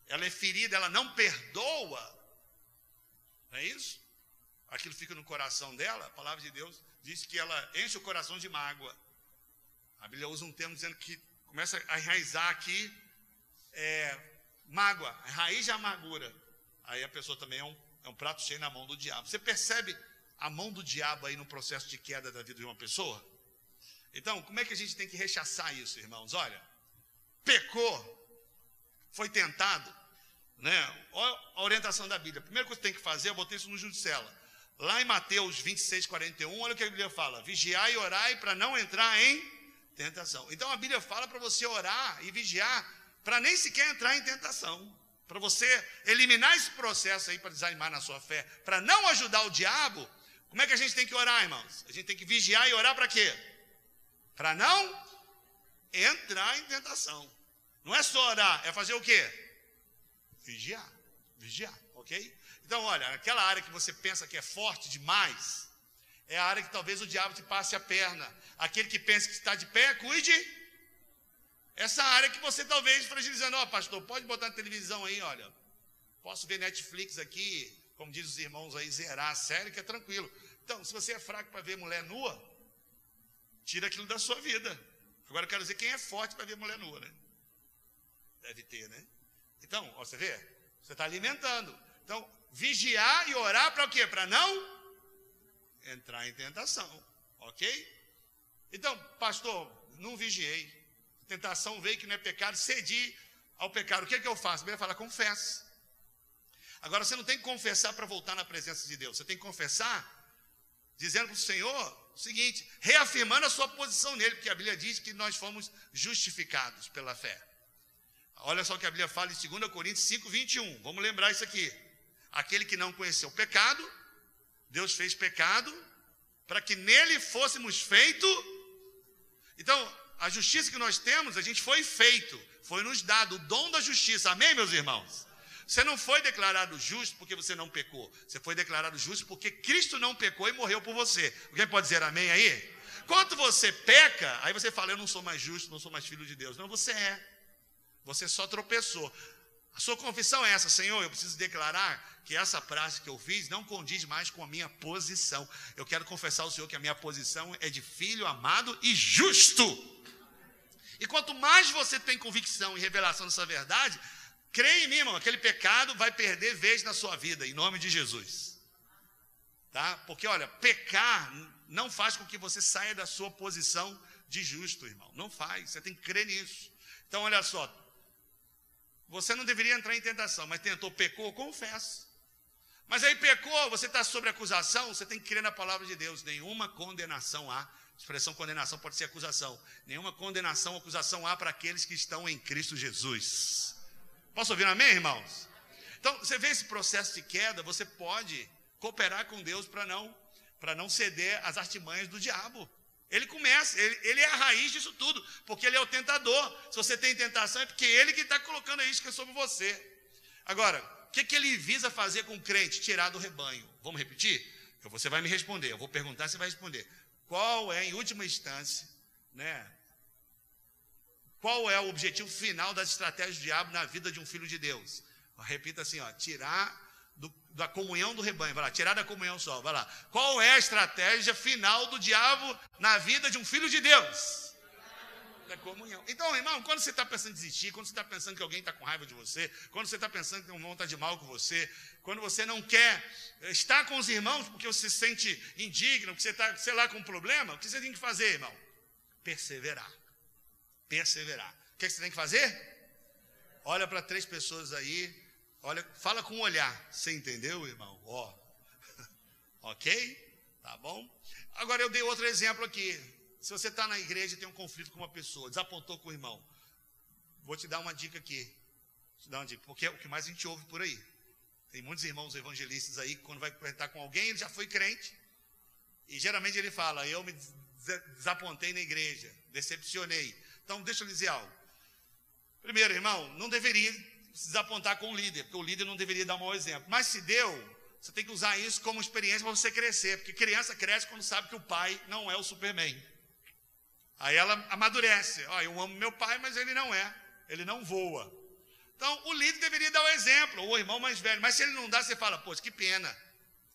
ela é ferida, ela não perdoa, não é isso? Aquilo fica no coração dela, a palavra de Deus diz que ela enche o coração de mágoa. A Bíblia usa um termo dizendo que começa a enraizar aqui é, mágoa, raiz de amargura. Aí a pessoa também é um, é um prato cheio na mão do diabo. Você percebe a mão do diabo aí no processo de queda da vida de uma pessoa? Então, como é que a gente tem que rechaçar isso, irmãos? Olha, pecou, foi tentado, né? Olha a orientação da Bíblia. A primeira coisa que tem que fazer, eu botei isso no Judicela. Lá em Mateus 26, 41, olha o que a Bíblia fala: vigiai e orai para não entrar em tentação. Então a Bíblia fala para você orar e vigiar para nem sequer entrar em tentação. Para você eliminar esse processo aí para desanimar na sua fé, para não ajudar o diabo, como é que a gente tem que orar, irmãos? A gente tem que vigiar e orar para quê? Para não entrar em tentação. Não é só orar, é fazer o quê? Vigiar. Vigiar, ok? Então, olha, aquela área que você pensa que é forte demais, é a área que talvez o diabo te passe a perna. Aquele que pensa que está de pé, cuide. Essa área que você talvez fragilizando, ó, oh, pastor, pode botar na televisão aí, olha. Posso ver Netflix aqui, como diz os irmãos aí, zerar a série, que é tranquilo. Então, se você é fraco para ver mulher nua, tira aquilo da sua vida. Agora eu quero dizer quem é forte para ver mulher nua, né? Deve ter, né? Então, ó, você vê? Você está alimentando. Então, vigiar e orar para o quê? Para não entrar em tentação, ok? Então, pastor, não vigiei. Tentação veio que não é pecado, cedi ao pecado. O que é que eu faço? Bíblia fala, confessa. Agora, você não tem que confessar para voltar na presença de Deus. Você tem que confessar dizendo para o Senhor o seguinte, reafirmando a sua posição nele, porque a Bíblia diz que nós fomos justificados pela fé. Olha só o que a Bíblia fala em 2 Coríntios 5, 21. Vamos lembrar isso aqui. Aquele que não conheceu o pecado, Deus fez pecado para que nele fôssemos feito. Então, a justiça que nós temos, a gente foi feito, foi nos dado o dom da justiça. Amém, meus irmãos? Você não foi declarado justo porque você não pecou. Você foi declarado justo porque Cristo não pecou e morreu por você. Alguém pode dizer amém aí? Quando você peca, aí você fala, eu não sou mais justo, não sou mais filho de Deus. Não, você é. Você só tropeçou. A sua confissão é essa, Senhor, eu preciso declarar que essa prática que eu fiz não condiz mais com a minha posição. Eu quero confessar ao Senhor que a minha posição é de filho amado e justo. E quanto mais você tem convicção e revelação dessa verdade, creia em mim, irmão, aquele pecado vai perder vez na sua vida, em nome de Jesus. Tá? Porque, olha, pecar não faz com que você saia da sua posição de justo, irmão. Não faz, você tem que crer nisso. Então, olha só, você não deveria entrar em tentação, mas tentou, pecou, confessa. Mas aí pecou, você está sob acusação, você tem que crer na palavra de Deus. Nenhuma condenação há. Expressão condenação pode ser acusação. Nenhuma condenação, acusação há para aqueles que estão em Cristo Jesus. Posso ouvir amém, irmãos? Então, você vê esse processo de queda, você pode cooperar com Deus para não, não ceder às artimanhas do diabo. Ele começa, ele, ele, é a raiz disso tudo, porque ele é o tentador. Se você tem tentação, é porque ele que está colocando a isca sobre você. Agora, o que, que ele visa fazer com o crente? Tirar do rebanho. Vamos repetir? Você vai me responder, eu vou perguntar, você vai responder. Qual é, em última instância, né? Qual é o objetivo final das estratégias do diabo na vida de um filho de Deus? Repita assim, ó, tirar da comunhão do rebanho, vai lá, tirar da comunhão só, vai lá. Qual é a estratégia final do diabo na vida de um filho de Deus? Da comunhão. Então, irmão, quando você está pensando em desistir, quando você está pensando que alguém está com raiva de você, quando você está pensando que um irmão está de mal com você, quando você não quer estar com os irmãos porque você se sente indigno, porque você está, sei lá, com um problema, o que você tem que fazer, irmão? Perseverar. Perseverar. O que você tem que fazer? Olha para três pessoas aí, Olha, fala com o olhar. Você entendeu, irmão? Ó. ok? Tá bom? Agora eu dei outro exemplo aqui. Se você está na igreja e tem um conflito com uma pessoa, desapontou com o irmão, vou te dar uma dica aqui. Vou te dar uma dica, porque é o que mais a gente ouve por aí. Tem muitos irmãos evangelistas aí que quando vai conversar com alguém, ele já foi crente. E geralmente ele fala: Eu me desapontei na igreja, decepcionei. Então, deixa eu dizer algo. Primeiro, irmão, não deveria se desapontar com o líder, porque o líder não deveria dar um mau exemplo. Mas se deu, você tem que usar isso como experiência para você crescer, porque criança cresce quando sabe que o pai não é o Superman. Aí ela amadurece. Ó, eu amo meu pai, mas ele não é. Ele não voa. Então, o líder deveria dar o exemplo, ou o irmão mais velho. Mas se ele não dá, você fala, poxa, que pena.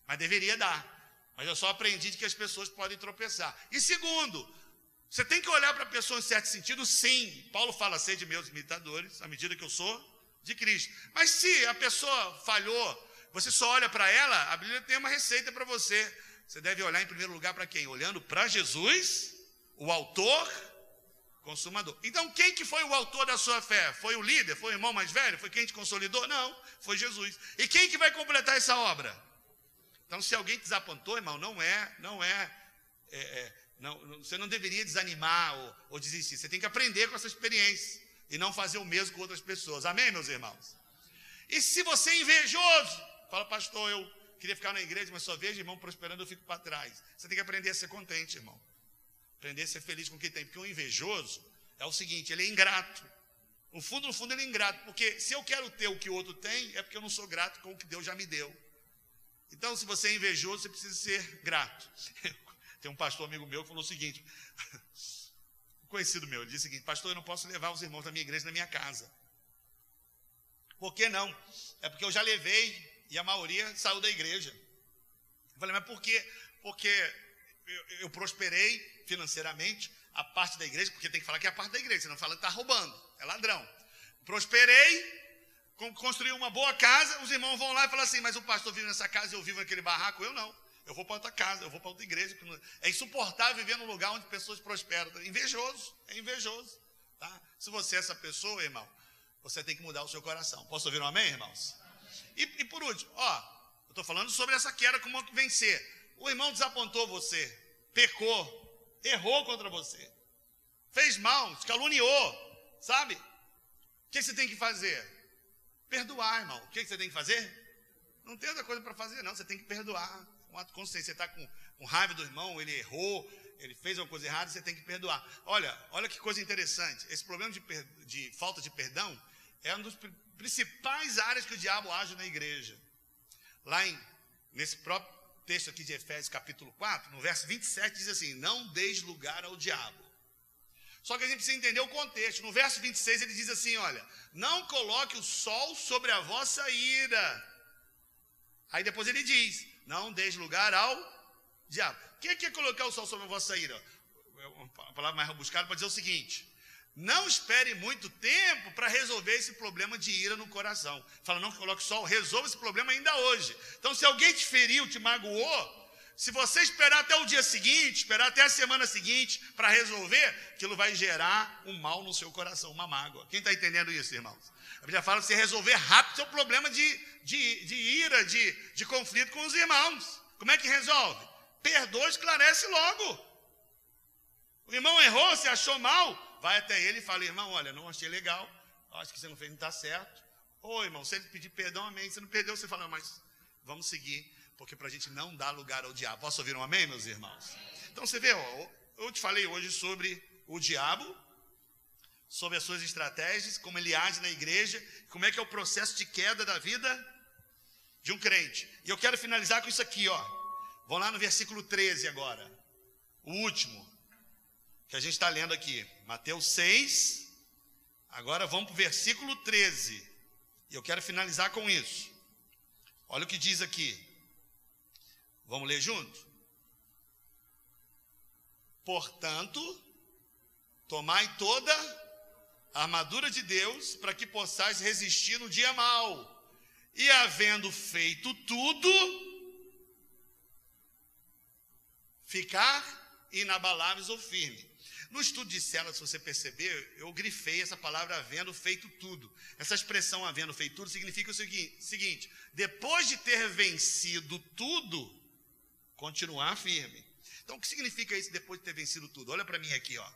Mas deveria dar. Mas eu só aprendi que as pessoas podem tropeçar. E segundo, você tem que olhar para a pessoa em certo sentido, sim. Paulo fala, de meus imitadores, à medida que eu sou de Cristo. Mas se a pessoa falhou, você só olha para ela, a Bíblia tem uma receita para você. Você deve olhar em primeiro lugar para quem? Olhando para Jesus, o autor, consumador. Então, quem que foi o autor da sua fé? Foi o líder? Foi o irmão mais velho? Foi quem te consolidou? Não, foi Jesus. E quem que vai completar essa obra? Então, se alguém desapontou, irmão, não é, não é, é, é não, você não deveria desanimar ou, ou desistir. Você tem que aprender com essa experiência e não fazer o mesmo com outras pessoas. Amém, meus irmãos? E se você é invejoso, fala, pastor, eu queria ficar na igreja, mas só vejo irmão prosperando, eu fico para trás. Você tem que aprender a ser contente, irmão. Aprender a ser feliz com o que tem. Porque o invejoso é o seguinte, ele é ingrato. No fundo, no fundo, ele é ingrato. Porque se eu quero ter o que o outro tem, é porque eu não sou grato com o que Deus já me deu. Então, se você é invejoso, você precisa ser grato. Tem um pastor amigo meu que falou o seguinte: conhecido meu, ele disse o seguinte: Pastor, eu não posso levar os irmãos da minha igreja na minha casa. Por que não? É porque eu já levei e a maioria saiu da igreja. Eu falei, mas por quê? Porque eu, eu prosperei financeiramente, a parte da igreja, porque tem que falar que é a parte da igreja, não fala que está roubando, é ladrão. Prosperei, construí uma boa casa, os irmãos vão lá e falam assim, mas o pastor vive nessa casa e eu vivo naquele barraco, eu não. Eu vou para outra casa, eu vou para outra igreja. É insuportável viver num lugar onde pessoas prosperam. Invejoso, é invejoso. Tá? Se você é essa pessoa, irmão, você tem que mudar o seu coração. Posso ouvir um amém, irmãos? E, e por último, ó, eu estou falando sobre essa queda, como vencer. O irmão desapontou você, pecou, errou contra você, fez mal, te caluniou, sabe? O que você tem que fazer? Perdoar, irmão. O que você tem que fazer? Não tem outra coisa para fazer, não. Você tem que perdoar um ato consciente. Você está com, com raiva do irmão, ele errou, ele fez uma coisa errada, você tem que perdoar. Olha, olha que coisa interessante. Esse problema de, de falta de perdão é uma das principais áreas que o diabo age na igreja. Lá em, nesse próprio texto aqui de Efésios, capítulo 4, no verso 27, diz assim: Não deis lugar ao diabo. Só que a gente precisa entender o contexto. No verso 26 ele diz assim: Olha, não coloque o sol sobre a vossa ira. Aí depois ele diz: não deixe lugar ao diabo. O que é colocar o sol sobre a vossa ira? A palavra mais rebuscada para dizer o seguinte: não espere muito tempo para resolver esse problema de ira no coração. Fala, não coloque sol, resolva esse problema ainda hoje. Então, se alguém te feriu, te magoou, se você esperar até o dia seguinte, esperar até a semana seguinte para resolver, aquilo vai gerar um mal no seu coração, uma mágoa. Quem está entendendo isso, irmãos? A Bíblia fala que você resolver rápido seu problema de, de, de ira, de, de conflito com os irmãos. Como é que resolve? Perdoa, esclarece logo. O irmão errou, se achou mal, vai até ele e fala: irmão, olha, não achei legal, acho que você não fez, não está certo. Ô irmão, se ele pedir perdão, amém. Se não perdeu, você fala, mas vamos seguir, porque para a gente não dar lugar ao diabo. Posso ouvir um amém, meus irmãos? Então você vê, ó, eu te falei hoje sobre o diabo, sobre as suas estratégias, como ele age na igreja, como é que é o processo de queda da vida de um crente. E eu quero finalizar com isso aqui, ó. Vamos lá no versículo 13 agora. O último que a gente está lendo aqui. Mateus 6. Agora vamos para o versículo 13. E eu quero finalizar com isso. Olha o que diz aqui. Vamos ler junto? Portanto, tomai toda a armadura de Deus para que possais resistir no dia mau. E havendo feito tudo, ficar inabaláveis ou firme. No estudo de célula, se você perceber, eu grifei essa palavra havendo feito tudo. Essa expressão havendo feito tudo significa o seguinte: depois de ter vencido tudo, continuar firme. Então, o que significa isso depois de ter vencido tudo? Olha para mim aqui, ó.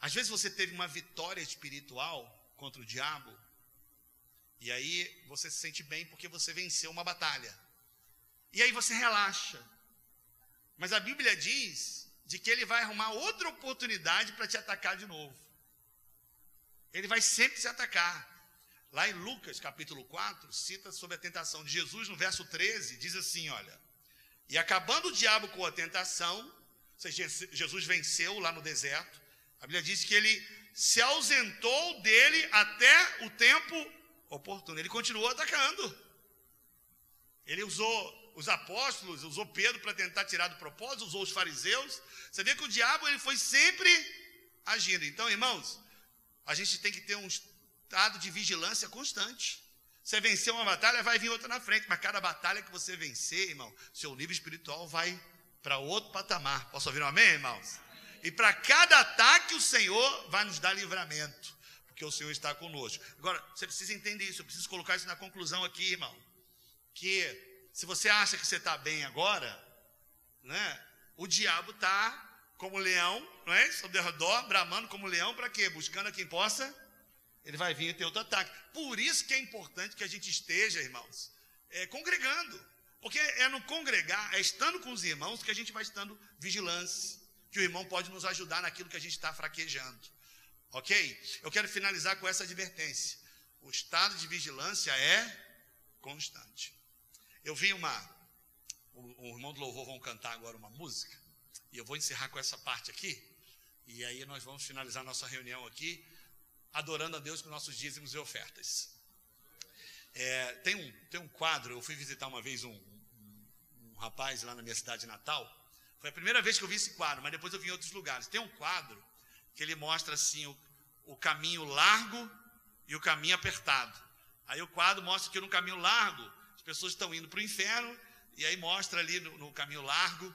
Às vezes você teve uma vitória espiritual contra o diabo, e aí você se sente bem porque você venceu uma batalha. E aí você relaxa. Mas a Bíblia diz de que ele vai arrumar outra oportunidade para te atacar de novo. Ele vai sempre te atacar. Lá em Lucas, capítulo 4, cita sobre a tentação de Jesus, no verso 13, diz assim: olha, e acabando o diabo com a tentação, ou seja, Jesus venceu lá no deserto, a Bíblia diz que ele se ausentou dele até o tempo oportuno. Ele continuou atacando. Ele usou os apóstolos, usou Pedro para tentar tirar do propósito, usou os fariseus. Você vê que o diabo ele foi sempre agindo. Então, irmãos, a gente tem que ter um estado de vigilância constante. Você vencer uma batalha, vai vir outra na frente, mas cada batalha que você vencer, irmão, seu nível espiritual vai para outro patamar. Posso ouvir um amém, irmãos? E para cada ataque, o Senhor vai nos dar livramento, porque o Senhor está conosco. Agora, você precisa entender isso, eu preciso colocar isso na conclusão aqui, irmão. Que se você acha que você está bem agora, né? O diabo está como leão, não é? Sobre redor, bramando como leão, para quê? Buscando a quem possa. Ele vai vir e ter outro ataque. Por isso que é importante que a gente esteja, irmãos, é, congregando. Porque é no congregar, é estando com os irmãos que a gente vai estando vigilância. Que o irmão pode nos ajudar naquilo que a gente está fraquejando. Ok? Eu quero finalizar com essa advertência. O estado de vigilância é constante. Eu vi uma. O, o irmão do louvor vão cantar agora uma música. E eu vou encerrar com essa parte aqui. E aí nós vamos finalizar nossa reunião aqui, adorando a Deus com nossos dízimos e ofertas. É, tem, um, tem um quadro, eu fui visitar uma vez um, um, um rapaz lá na minha cidade natal. Foi a primeira vez que eu vi esse quadro, mas depois eu vi em outros lugares. Tem um quadro que ele mostra assim o, o caminho largo e o caminho apertado. Aí o quadro mostra que no caminho largo pessoas estão indo para o inferno, e aí mostra ali no, no caminho largo,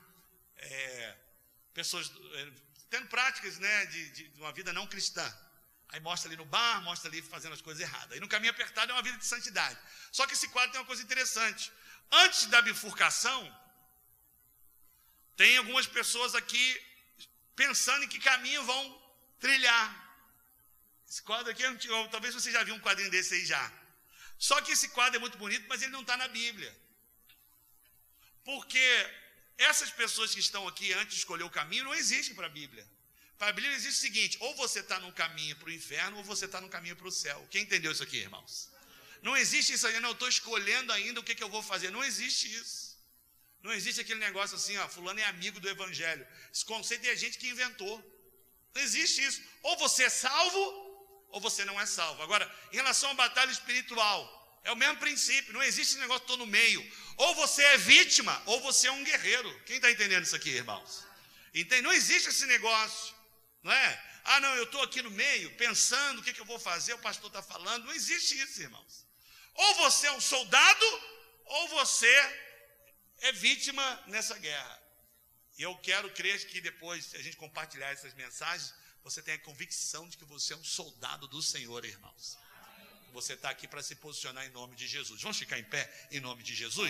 é, pessoas é, tendo práticas né, de, de, uma vida não cristã. Aí mostra ali no bar, mostra ali fazendo as coisas erradas. Aí no caminho apertado é uma vida de santidade. Só que esse quadro tem uma coisa interessante. Antes da bifurcação, tem algumas pessoas aqui pensando em que caminho vão trilhar. Esse quadro aqui, talvez você já viu um quadrinho desse aí já. Só que esse quadro é muito bonito, mas ele não está na Bíblia. Porque essas pessoas que estão aqui antes de escolher o caminho não existem para a Bíblia. Para a Bíblia existe o seguinte: ou você está no caminho para o inferno, ou você está no caminho para o céu. Quem entendeu isso aqui, irmãos? Não existe isso aí, não, eu estou escolhendo ainda o que, que eu vou fazer. Não existe isso. Não existe aquele negócio assim, ó, fulano é amigo do evangelho. Esse conceito é gente que inventou. Não existe isso. Ou você é salvo, ou você não é salvo. Agora, em relação à batalha espiritual, é o mesmo princípio, não existe esse negócio todo no meio. Ou você é vítima, ou você é um guerreiro. Quem está entendendo isso aqui, irmãos? Entende? Não existe esse negócio, não é? Ah, não, eu estou aqui no meio, pensando o que, que eu vou fazer, o pastor está falando. Não existe isso, irmãos. Ou você é um soldado, ou você é vítima nessa guerra. E eu quero crer que depois, a gente compartilhar essas mensagens, você tem a convicção de que você é um soldado do Senhor, irmãos. Você está aqui para se posicionar em nome de Jesus. Vamos ficar em pé em nome de Jesus?